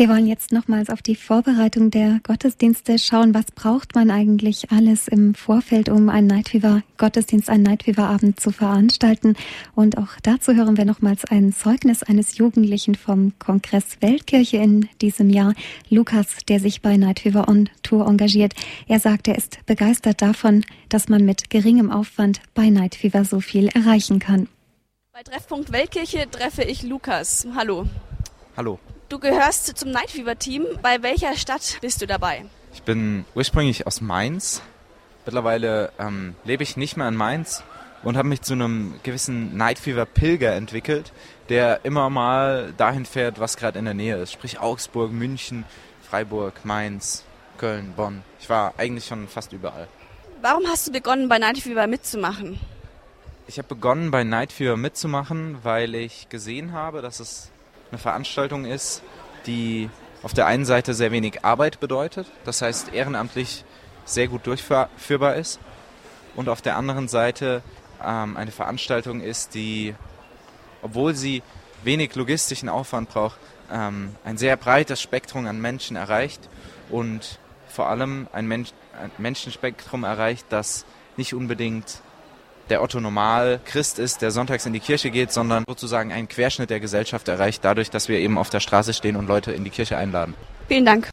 Wir wollen jetzt nochmals auf die Vorbereitung der Gottesdienste schauen. Was braucht man eigentlich alles im Vorfeld, um einen Nightfever Gottesdienst, einen Nightfever Abend zu veranstalten? Und auch dazu hören wir nochmals ein Zeugnis eines Jugendlichen vom Kongress Weltkirche in diesem Jahr, Lukas, der sich bei Nightfever on Tour engagiert. Er sagt, er ist begeistert davon, dass man mit geringem Aufwand bei Nightfever so viel erreichen kann. Bei Treffpunkt Weltkirche treffe ich Lukas. Hallo. Hallo. Du gehörst zum Night Fever Team. Bei welcher Stadt bist du dabei? Ich bin ursprünglich aus Mainz. Mittlerweile ähm, lebe ich nicht mehr in Mainz und habe mich zu einem gewissen Night Fever Pilger entwickelt, der immer mal dahin fährt, was gerade in der Nähe ist. Sprich Augsburg, München, Freiburg, Mainz, Köln, Bonn. Ich war eigentlich schon fast überall. Warum hast du begonnen, bei Night Fever mitzumachen? Ich habe begonnen, bei Night Fever mitzumachen, weil ich gesehen habe, dass es eine Veranstaltung ist, die auf der einen Seite sehr wenig Arbeit bedeutet, das heißt ehrenamtlich sehr gut durchführbar ist, und auf der anderen Seite ähm, eine Veranstaltung ist, die, obwohl sie wenig logistischen Aufwand braucht, ähm, ein sehr breites Spektrum an Menschen erreicht und vor allem ein, Mensch, ein Menschenspektrum erreicht, das nicht unbedingt der Otto Normal Christ ist, der sonntags in die Kirche geht, sondern sozusagen einen Querschnitt der Gesellschaft erreicht, dadurch, dass wir eben auf der Straße stehen und Leute in die Kirche einladen. Vielen Dank.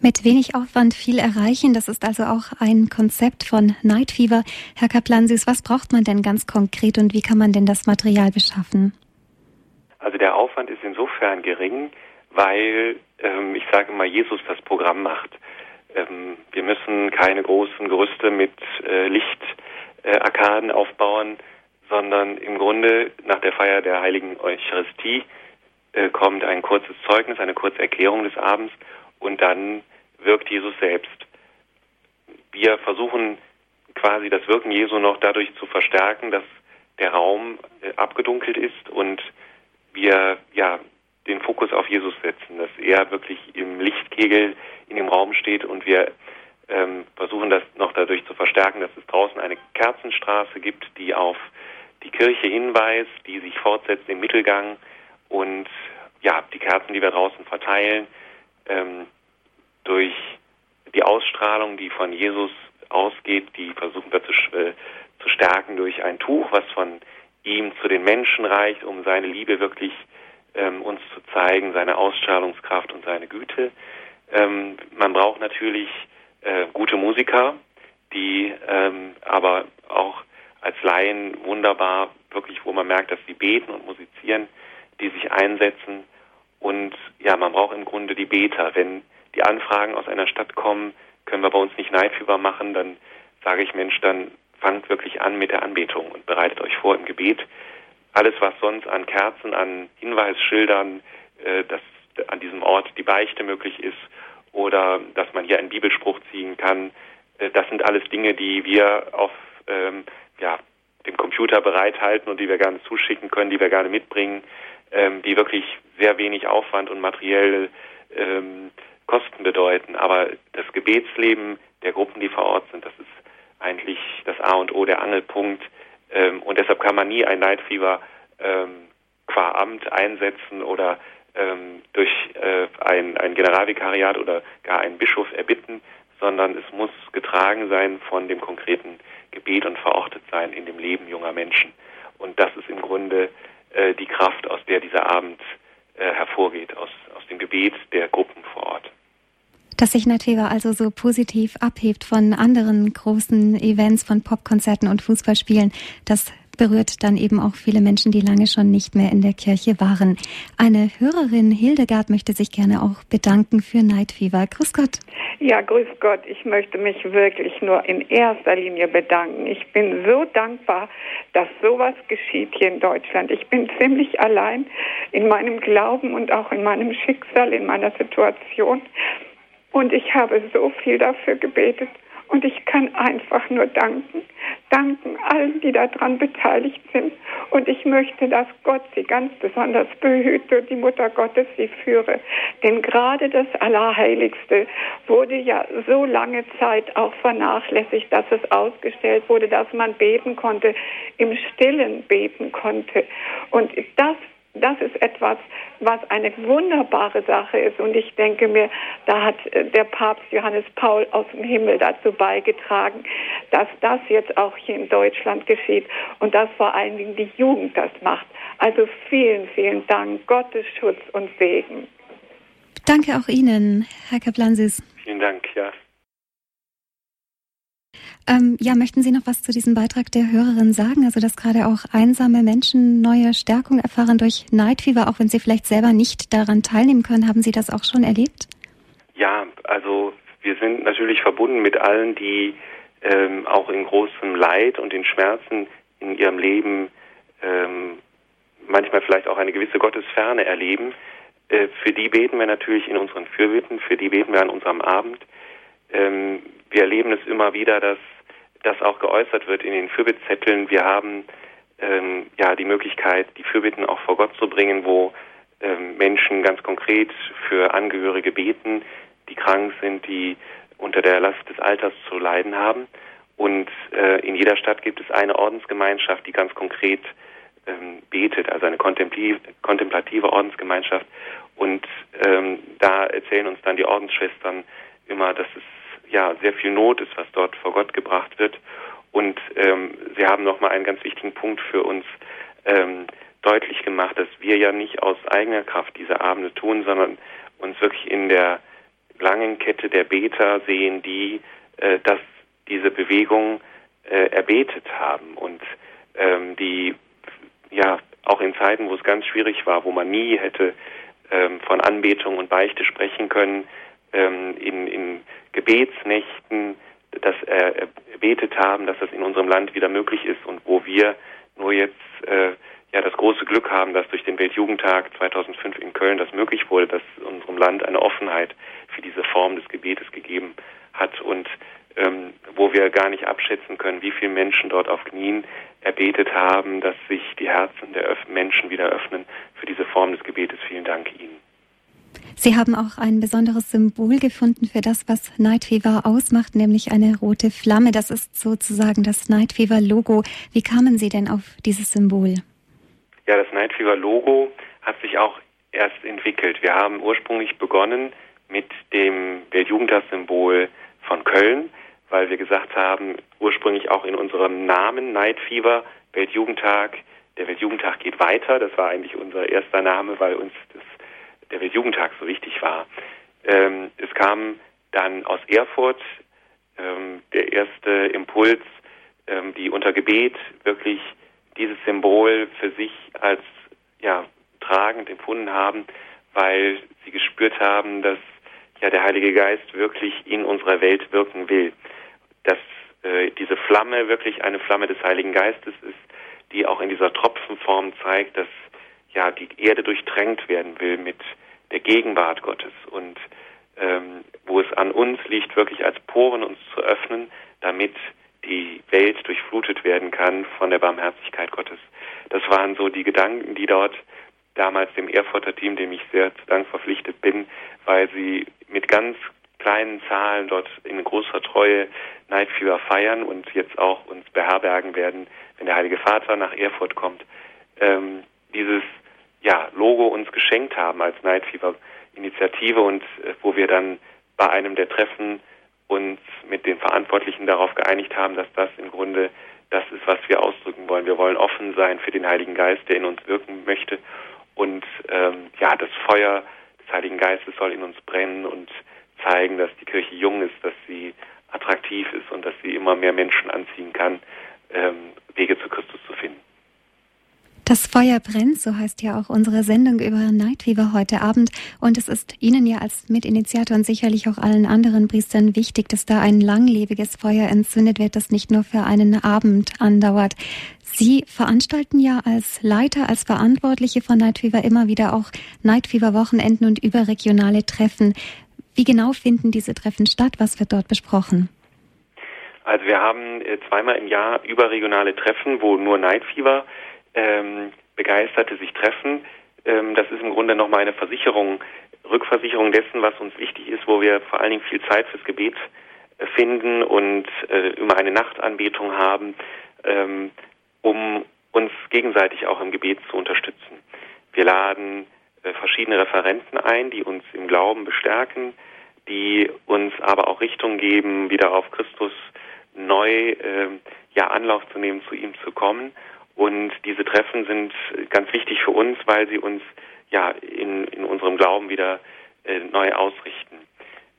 Mit wenig Aufwand viel erreichen, das ist also auch ein Konzept von Night Fever. Herr Kaplansis, was braucht man denn ganz konkret und wie kann man denn das Material beschaffen? Also der Aufwand ist insofern gering, weil ähm, ich sage mal, Jesus das Programm macht. Ähm, wir müssen keine großen Gerüste mit äh, Lichtarkaden äh, aufbauen, sondern im Grunde nach der Feier der heiligen Eucharistie äh, kommt ein kurzes Zeugnis, eine kurze Erklärung des Abends und dann wirkt Jesus selbst. Wir versuchen quasi das Wirken Jesu noch dadurch zu verstärken, dass der Raum äh, abgedunkelt ist und wir ja den Fokus auf Jesus setzen, dass er wirklich im Lichtkegel in dem Raum steht und wir ähm, versuchen das noch dadurch zu verstärken, dass es draußen eine Kerzenstraße gibt, die auf die Kirche hinweist, die sich fortsetzt im Mittelgang und ja, die Kerzen, die wir draußen verteilen, ähm, durch die Ausstrahlung, die von Jesus ausgeht, die versuchen wir zu, äh, zu stärken durch ein Tuch, was von ihm zu den Menschen reicht, um seine Liebe wirklich ähm, uns zu zeigen, seine Ausstrahlungskraft und seine Güte. Ähm, man braucht natürlich äh, gute Musiker, die ähm, aber auch als Laien wunderbar, wirklich, wo man merkt, dass sie beten und musizieren, die sich einsetzen. Und ja, man braucht im Grunde die Beter. Wenn die Anfragen aus einer Stadt kommen, können wir bei uns nicht Neidfieber machen, dann sage ich, Mensch, dann fangt wirklich an mit der Anbetung und bereitet euch vor im Gebet. Alles, was sonst an Kerzen, an Hinweisschildern, äh, dass an diesem Ort die Beichte möglich ist oder dass man hier einen Bibelspruch ziehen kann, äh, das sind alles Dinge, die wir auf ähm, ja, dem Computer bereithalten und die wir gerne zuschicken können, die wir gerne mitbringen, ähm, die wirklich sehr wenig Aufwand und materiell ähm, Kosten bedeuten. Aber das Gebetsleben der Gruppen, die vor Ort sind, das ist eigentlich das A und O, der Angelpunkt. Ähm, und deshalb kann man nie ein Night Fever ähm, qua Amt einsetzen oder ähm, durch äh, ein, ein Generalvikariat oder gar einen Bischof erbitten, sondern es muss getragen sein von dem konkreten Gebet und verortet sein in dem Leben junger Menschen. Und das ist im Grunde äh, die Kraft, aus der dieser Abend äh, hervorgeht, aus, aus dem Gebet der Gruppen vor Ort. Dass sich Nativa also so positiv abhebt von anderen großen Events, von Popkonzerten und Fußballspielen, das berührt dann eben auch viele Menschen, die lange schon nicht mehr in der Kirche waren. Eine Hörerin, Hildegard, möchte sich gerne auch bedanken für Night Fever. Grüß Gott. Ja, grüß Gott. Ich möchte mich wirklich nur in erster Linie bedanken. Ich bin so dankbar, dass sowas geschieht hier in Deutschland. Ich bin ziemlich allein in meinem Glauben und auch in meinem Schicksal, in meiner Situation. Und ich habe so viel dafür gebetet. Und ich kann einfach nur danken, danken allen, die daran beteiligt sind. Und ich möchte, dass Gott sie ganz besonders behüte und die Mutter Gottes sie führe. Denn gerade das Allerheiligste wurde ja so lange Zeit auch vernachlässigt, dass es ausgestellt wurde, dass man beten konnte, im Stillen beten konnte. Und das das ist etwas, was eine wunderbare Sache ist. Und ich denke mir, da hat äh, der Papst Johannes Paul aus dem Himmel dazu beigetragen, dass das jetzt auch hier in Deutschland geschieht und dass vor allen Dingen die Jugend das macht. Also vielen, vielen Dank. Gottes Schutz und Segen. Danke auch Ihnen, Herr Kaplansis. Vielen Dank, ja. Ähm, ja, möchten Sie noch was zu diesem Beitrag der Hörerin sagen? Also, dass gerade auch einsame Menschen neue Stärkung erfahren durch Night Fever, auch wenn sie vielleicht selber nicht daran teilnehmen können. Haben Sie das auch schon erlebt? Ja, also wir sind natürlich verbunden mit allen, die ähm, auch in großem Leid und in Schmerzen in ihrem Leben ähm, manchmal vielleicht auch eine gewisse Gottesferne erleben. Äh, für die beten wir natürlich in unseren Fürbitten, für die beten wir an unserem Abend. Ähm, wir erleben es immer wieder, dass das auch geäußert wird in den Fürbittzetteln. Wir haben ähm, ja die Möglichkeit, die Fürbitten auch vor Gott zu bringen, wo ähm, Menschen ganz konkret für Angehörige beten, die krank sind, die unter der Last des Alters zu leiden haben. Und äh, in jeder Stadt gibt es eine Ordensgemeinschaft, die ganz konkret ähm, betet, also eine kontemplative Ordensgemeinschaft. Und ähm, da erzählen uns dann die Ordensschwestern immer, dass es ja sehr viel Not ist, was dort vor Gott gebracht wird. Und ähm, Sie haben nochmal einen ganz wichtigen Punkt für uns ähm, deutlich gemacht, dass wir ja nicht aus eigener Kraft diese Abende tun, sondern uns wirklich in der langen Namenkette der Beter sehen, die äh, dass diese Bewegung äh, erbetet haben und ähm, die ja auch in Zeiten, wo es ganz schwierig war, wo man nie hätte ähm, von Anbetung und Beichte sprechen können, ähm, in, in Gebetsnächten das äh, erbetet haben, dass das in unserem Land wieder möglich ist und wo wir nur jetzt äh, ja das große Glück haben, dass durch den Weltjugendtag 2005 in Köln das möglich wurde, dass unserem Land eine Offenheit für diese Form des Gebetes gegeben hat und ähm, wo wir gar nicht abschätzen können, wie viele Menschen dort auf Knien erbetet haben, dass sich die Herzen der Menschen wieder öffnen für diese Form des Gebetes. Vielen Dank Ihnen. Sie haben auch ein besonderes Symbol gefunden für das, was Night Fever ausmacht, nämlich eine rote Flamme. Das ist sozusagen das Night Fever Logo. Wie kamen Sie denn auf dieses Symbol? Ja, das Night Fever Logo hat sich auch erst entwickelt. Wir haben ursprünglich begonnen mit dem Weltjugendtagssymbol von Köln, weil wir gesagt haben, ursprünglich auch in unserem Namen Night Fever, Weltjugendtag, der Weltjugendtag geht weiter. Das war eigentlich unser erster Name, weil uns das, der Weltjugendtag so wichtig war. Ähm, es kam dann aus Erfurt ähm, der erste Impuls, ähm, die unter Gebet wirklich dieses Symbol für sich als ja, tragend empfunden haben, weil sie gespürt haben, dass ja der Heilige Geist wirklich in unserer Welt wirken will. Dass äh, diese Flamme wirklich eine Flamme des Heiligen Geistes ist, die auch in dieser Tropfenform zeigt, dass ja die Erde durchtränkt werden will mit der Gegenwart Gottes und ähm, wo es an uns liegt, wirklich als Poren uns zu öffnen, damit die Welt durchflutet werden kann von der Barmherzigkeit Gottes. Das waren so die Gedanken, die dort damals dem Erfurter Team, dem ich sehr zu Dank verpflichtet bin, weil sie mit ganz kleinen Zahlen dort in großer Treue Night Fever feiern und jetzt auch uns beherbergen werden, wenn der Heilige Vater nach Erfurt kommt, ähm, dieses ja, Logo uns geschenkt haben als Night Fever Initiative und äh, wo wir dann bei einem der Treffen uns mit den Verantwortlichen darauf geeinigt haben, dass das im Grunde das ist, was wir ausdrücken wollen. Wir wollen offen sein für den Heiligen Geist, der in uns wirken möchte. Und ähm, ja, das Feuer des Heiligen Geistes soll in uns brennen und zeigen, dass die Kirche jung ist, dass sie attraktiv ist und dass sie immer mehr Menschen anziehen kann, ähm, Wege zu Christus zu finden. Das Feuer brennt, so heißt ja auch unsere Sendung über Night Fever heute Abend. Und es ist Ihnen ja als Mitinitiator und sicherlich auch allen anderen Priestern wichtig, dass da ein langlebiges Feuer entzündet wird, das nicht nur für einen Abend andauert. Sie veranstalten ja als Leiter, als Verantwortliche von Night Fever immer wieder auch Night Fever Wochenenden und überregionale Treffen. Wie genau finden diese Treffen statt? Was wird dort besprochen? Also wir haben äh, zweimal im Jahr überregionale Treffen, wo nur Night Fever ähm, Begeisterte sich treffen. Ähm, das ist im Grunde nochmal eine Versicherung, Rückversicherung dessen, was uns wichtig ist, wo wir vor allen Dingen viel Zeit fürs Gebet äh, finden und äh, immer eine Nachtanbetung haben, ähm, um uns gegenseitig auch im Gebet zu unterstützen. Wir laden äh, verschiedene Referenten ein, die uns im Glauben bestärken, die uns aber auch Richtung geben, wieder auf Christus neu äh, ja Anlauf zu nehmen, zu ihm zu kommen und diese Treffen sind ganz wichtig für uns, weil sie uns ja in, in unserem Glauben wieder äh, neu ausrichten.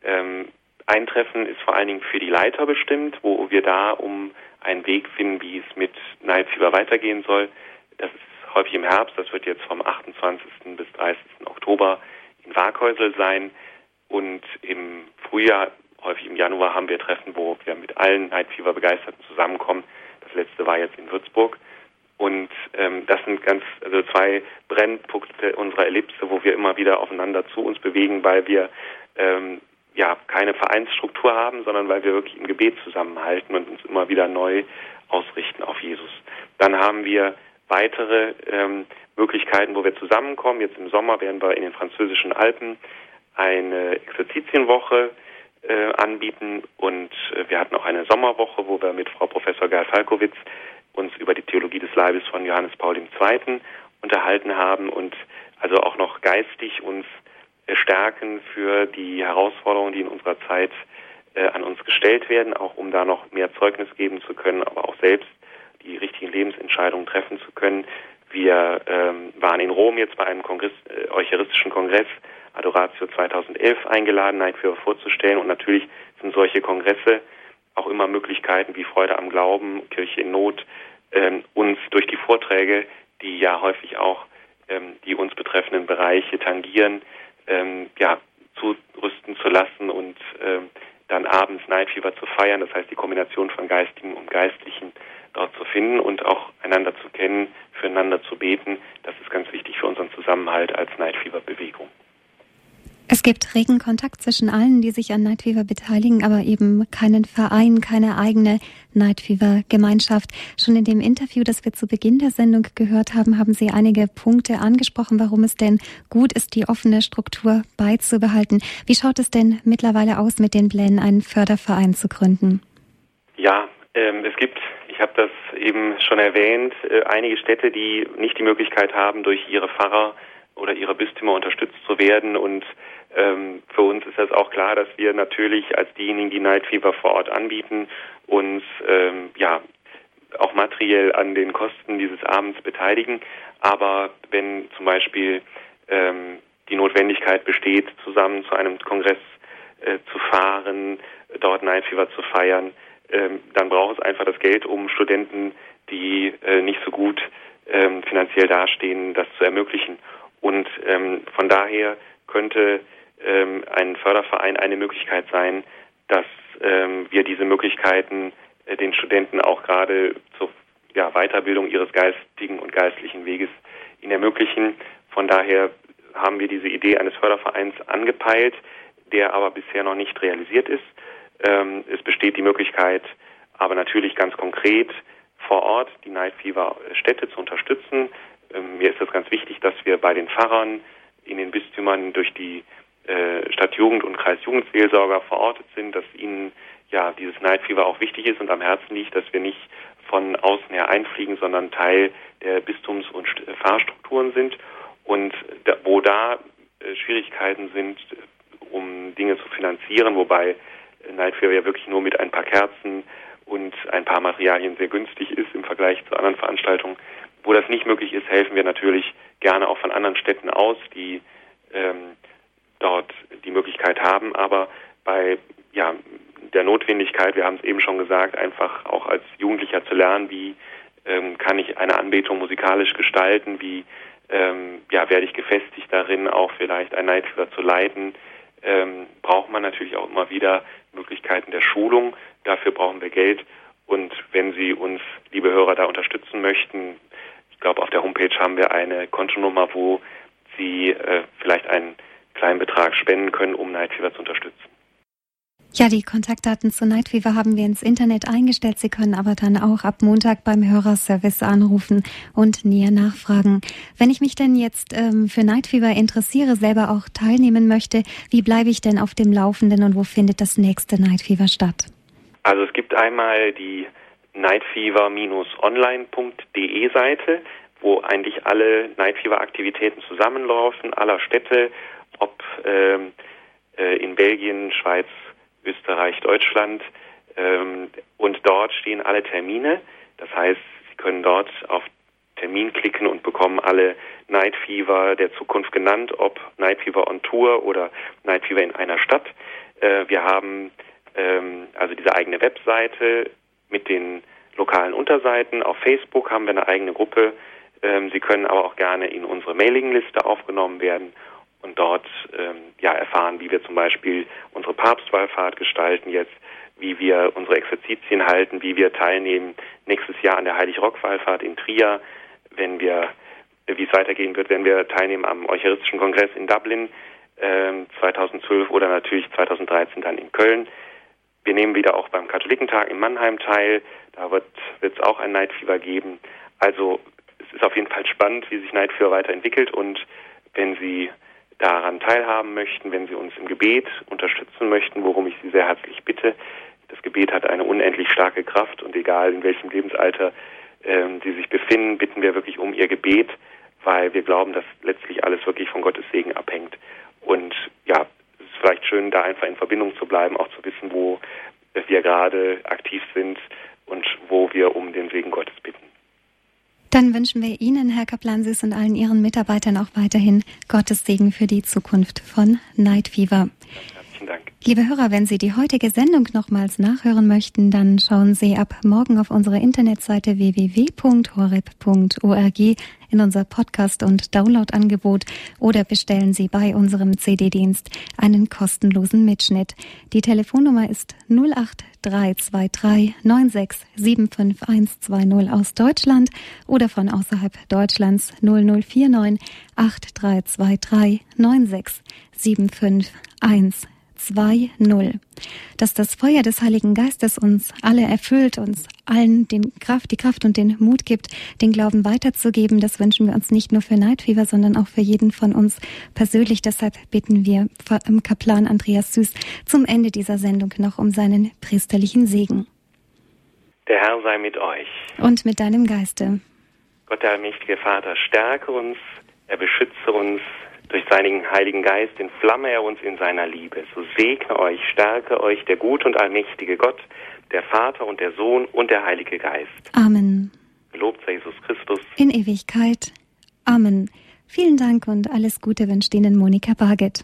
Ähm, ein Treffen ist vor allen Dingen für die Leiter bestimmt, wo wir da um einen Weg finden, wie es mit Fever weitergehen soll. Das ist häufig im Herbst, das wird jetzt vom 28. bis 30. Oktober in Waghäusel sein. Und im Frühjahr, häufig im Januar, haben wir Treffen, wo wir mit allen Night Fever Begeisterten zusammenkommen. Das letzte war jetzt in Würzburg. Und ähm, das sind ganz also zwei Brennpunkte unserer Ellipse, wo wir immer wieder aufeinander zu uns bewegen, weil wir ähm, ja keine Vereinsstruktur haben, sondern weil wir wirklich im Gebet zusammenhalten und uns immer wieder neu ausrichten auf Jesus. Dann haben wir weitere ähm, Möglichkeiten, wo wir zusammenkommen. Jetzt im Sommer werden wir in den französischen Alpen eine Exerzitienwoche äh, anbieten und äh, wir hatten auch eine Sommerwoche, wo wir mit Frau Professor Gerl Falkowitz uns über die Theologie des Leibes von Johannes Paul II. unterhalten haben und also auch noch geistig uns stärken für die Herausforderungen, die in unserer Zeit äh, an uns gestellt werden, auch um da noch mehr Zeugnis geben zu können, aber auch selbst die richtigen Lebensentscheidungen treffen zu können. Wir ähm, waren in Rom jetzt bei einem Kongress, äh, eucharistischen Kongress Adoratio 2011 eingeladen, Night Fever vorzustellen. Und natürlich sind solche Kongresse auch immer Möglichkeiten wie Freude am Glauben, Kirche in Not, ähm, uns durch die Vorträge, die ja häufig auch ähm, die uns betreffenden Bereiche tangieren, ähm, ja, zurüsten zu lassen und ähm, dann abends Night Fever zu feiern. Das heißt, die Kombination von Geistigem und Geistlichen dort zu finden und auch einander zu kennen, füreinander zu beten. Das ist ganz wichtig für unseren Zusammenhalt als Night Fever Bewegung. Es gibt regen Kontakt zwischen allen, die sich an Night Fever beteiligen, aber eben keinen Verein, keine eigene Night Fever Gemeinschaft. Schon in dem Interview, das wir zu Beginn der Sendung gehört haben, haben Sie einige Punkte angesprochen, warum es denn gut ist, die offene Struktur beizubehalten. Wie schaut es denn mittlerweile aus mit den Plänen, einen Förderverein zu gründen? Ja, ähm, es gibt ich habe das eben schon erwähnt, äh, einige Städte, die nicht die Möglichkeit haben, durch ihre Pfarrer oder ihre Bistümer unterstützt zu werden. Und ähm, für uns ist das auch klar, dass wir natürlich als diejenigen, die Night Fever vor Ort anbieten, uns ähm, ja auch materiell an den Kosten dieses Abends beteiligen. Aber wenn zum Beispiel ähm, die Notwendigkeit besteht, zusammen zu einem Kongress äh, zu fahren, dort Night Fever zu feiern, ähm, dann braucht es einfach das Geld, um Studenten, die äh, nicht so gut ähm, finanziell dastehen, das zu ermöglichen. Und ähm, von daher könnte ähm, ein Förderverein eine Möglichkeit sein, dass ähm, wir diese Möglichkeiten äh, den Studenten auch gerade zur ja, Weiterbildung ihres geistigen und geistlichen Weges ihnen ermöglichen. Von daher haben wir diese Idee eines Fördervereins angepeilt, der aber bisher noch nicht realisiert ist. Ähm, es besteht die Möglichkeit, aber natürlich ganz konkret vor Ort die Night Fever Städte zu unterstützen. Ähm, mir ist es ganz wichtig, dass wir bei den Pfarrern in den Bistümern durch die äh, Stadtjugend und Kreisjugendseelsorger verortet sind, dass ihnen ja dieses Night Fever auch wichtig ist und am Herzen liegt, dass wir nicht von außen her einfliegen, sondern Teil der Bistums- und Fahrstrukturen sind. Und da, wo da äh, Schwierigkeiten sind, um Dinge zu finanzieren, wobei Night Fever ja wirklich nur mit ein paar Kerzen und ein paar Materialien sehr günstig ist im Vergleich zu anderen Veranstaltungen. Wo das nicht möglich ist, helfen wir natürlich gerne auch von anderen Städten aus, die ähm, dort die Möglichkeit haben. Aber bei ja, der Notwendigkeit, wir haben es eben schon gesagt, einfach auch als Jugendlicher zu lernen, wie ähm, kann ich eine Anbetung musikalisch gestalten, wie ähm, ja, werde ich gefestigt darin, auch vielleicht ein Night Fever zu leiten, ähm, braucht man natürlich auch immer wieder Möglichkeiten der Schulung. Dafür brauchen wir Geld. Und wenn Sie uns, liebe Hörer, da unterstützen möchten, ich glaube, auf der Homepage haben wir eine Kontonummer, wo Sie äh, vielleicht einen kleinen Betrag spenden können, um Night Fever zu unterstützen. Ja, die Kontaktdaten zu Night Fever haben wir ins Internet eingestellt. Sie können aber dann auch ab Montag beim Hörerservice anrufen und näher nachfragen. Wenn ich mich denn jetzt ähm, für Night Fever interessiere, selber auch teilnehmen möchte, wie bleibe ich denn auf dem Laufenden und wo findet das nächste Night Fever statt? Also es gibt einmal die nightfever-online.de Seite, wo eigentlich alle Night Fever Aktivitäten zusammenlaufen, aller Städte, ob ähm, äh, in Belgien, Schweiz, Österreich, Deutschland. Ähm, und dort stehen alle Termine. Das heißt, Sie können dort auf Termin klicken und bekommen alle Night Fever der Zukunft genannt, ob Night Fever on Tour oder Night Fever in einer Stadt. Äh, wir haben ähm, also diese eigene Webseite mit den lokalen Unterseiten. Auf Facebook haben wir eine eigene Gruppe. Ähm, Sie können aber auch gerne in unsere Mailingliste aufgenommen werden und dort ähm, ja erfahren, wie wir zum Beispiel unsere Papstwallfahrt gestalten jetzt, wie wir unsere Exerzitien halten, wie wir teilnehmen nächstes Jahr an der Heilig-Rock-Wallfahrt in Trier, wenn wir, wie es weitergehen wird, wenn wir teilnehmen am Eucharistischen Kongress in Dublin ähm, 2012 oder natürlich 2013 dann in Köln. Wir nehmen wieder auch beim Katholikentag in Mannheim teil. Da wird es auch ein Fever geben. Also es ist auf jeden Fall spannend, wie sich Fever weiterentwickelt und wenn Sie daran teilhaben möchten, wenn Sie uns im Gebet unterstützen möchten, worum ich Sie sehr herzlich bitte. Das Gebet hat eine unendlich starke Kraft und egal in welchem Lebensalter ähm, Sie sich befinden, bitten wir wirklich um Ihr Gebet, weil wir glauben, dass letztlich alles wirklich von Gottes Segen abhängt. Und ja, es ist vielleicht schön, da einfach in Verbindung zu bleiben, auch zu wissen, wo wir gerade aktiv sind und wo wir um den Segen Gottes bitten. Dann wünschen wir Ihnen, Herr Kaplan-Süß und allen Ihren Mitarbeitern auch weiterhin Gottes Segen für die Zukunft von Night Fever. Liebe Hörer, wenn Sie die heutige Sendung nochmals nachhören möchten, dann schauen Sie ab morgen auf unsere Internetseite www.horeb.org in unser Podcast- und Downloadangebot oder bestellen Sie bei unserem CD-Dienst einen kostenlosen Mitschnitt. Die Telefonnummer ist 08323 9675120 aus Deutschland oder von außerhalb Deutschlands 0049 8323 9675120. 2.0. Dass das Feuer des Heiligen Geistes uns alle erfüllt, uns allen den Kraft, die Kraft und den Mut gibt, den Glauben weiterzugeben, das wünschen wir uns nicht nur für Night Fever, sondern auch für jeden von uns persönlich. Deshalb bitten wir Kaplan Andreas Süß zum Ende dieser Sendung noch um seinen priesterlichen Segen. Der Herr sei mit euch. Und mit deinem Geiste. Gott, der allmächtige Vater, stärke uns, er beschütze uns, durch seinen Heiligen Geist entflamme er uns in seiner Liebe. So segne euch, stärke euch der gut und allmächtige Gott, der Vater und der Sohn und der Heilige Geist. Amen. Gelobt sei Jesus Christus. In Ewigkeit. Amen. Vielen Dank und alles Gute wünscht Ihnen Monika Barget.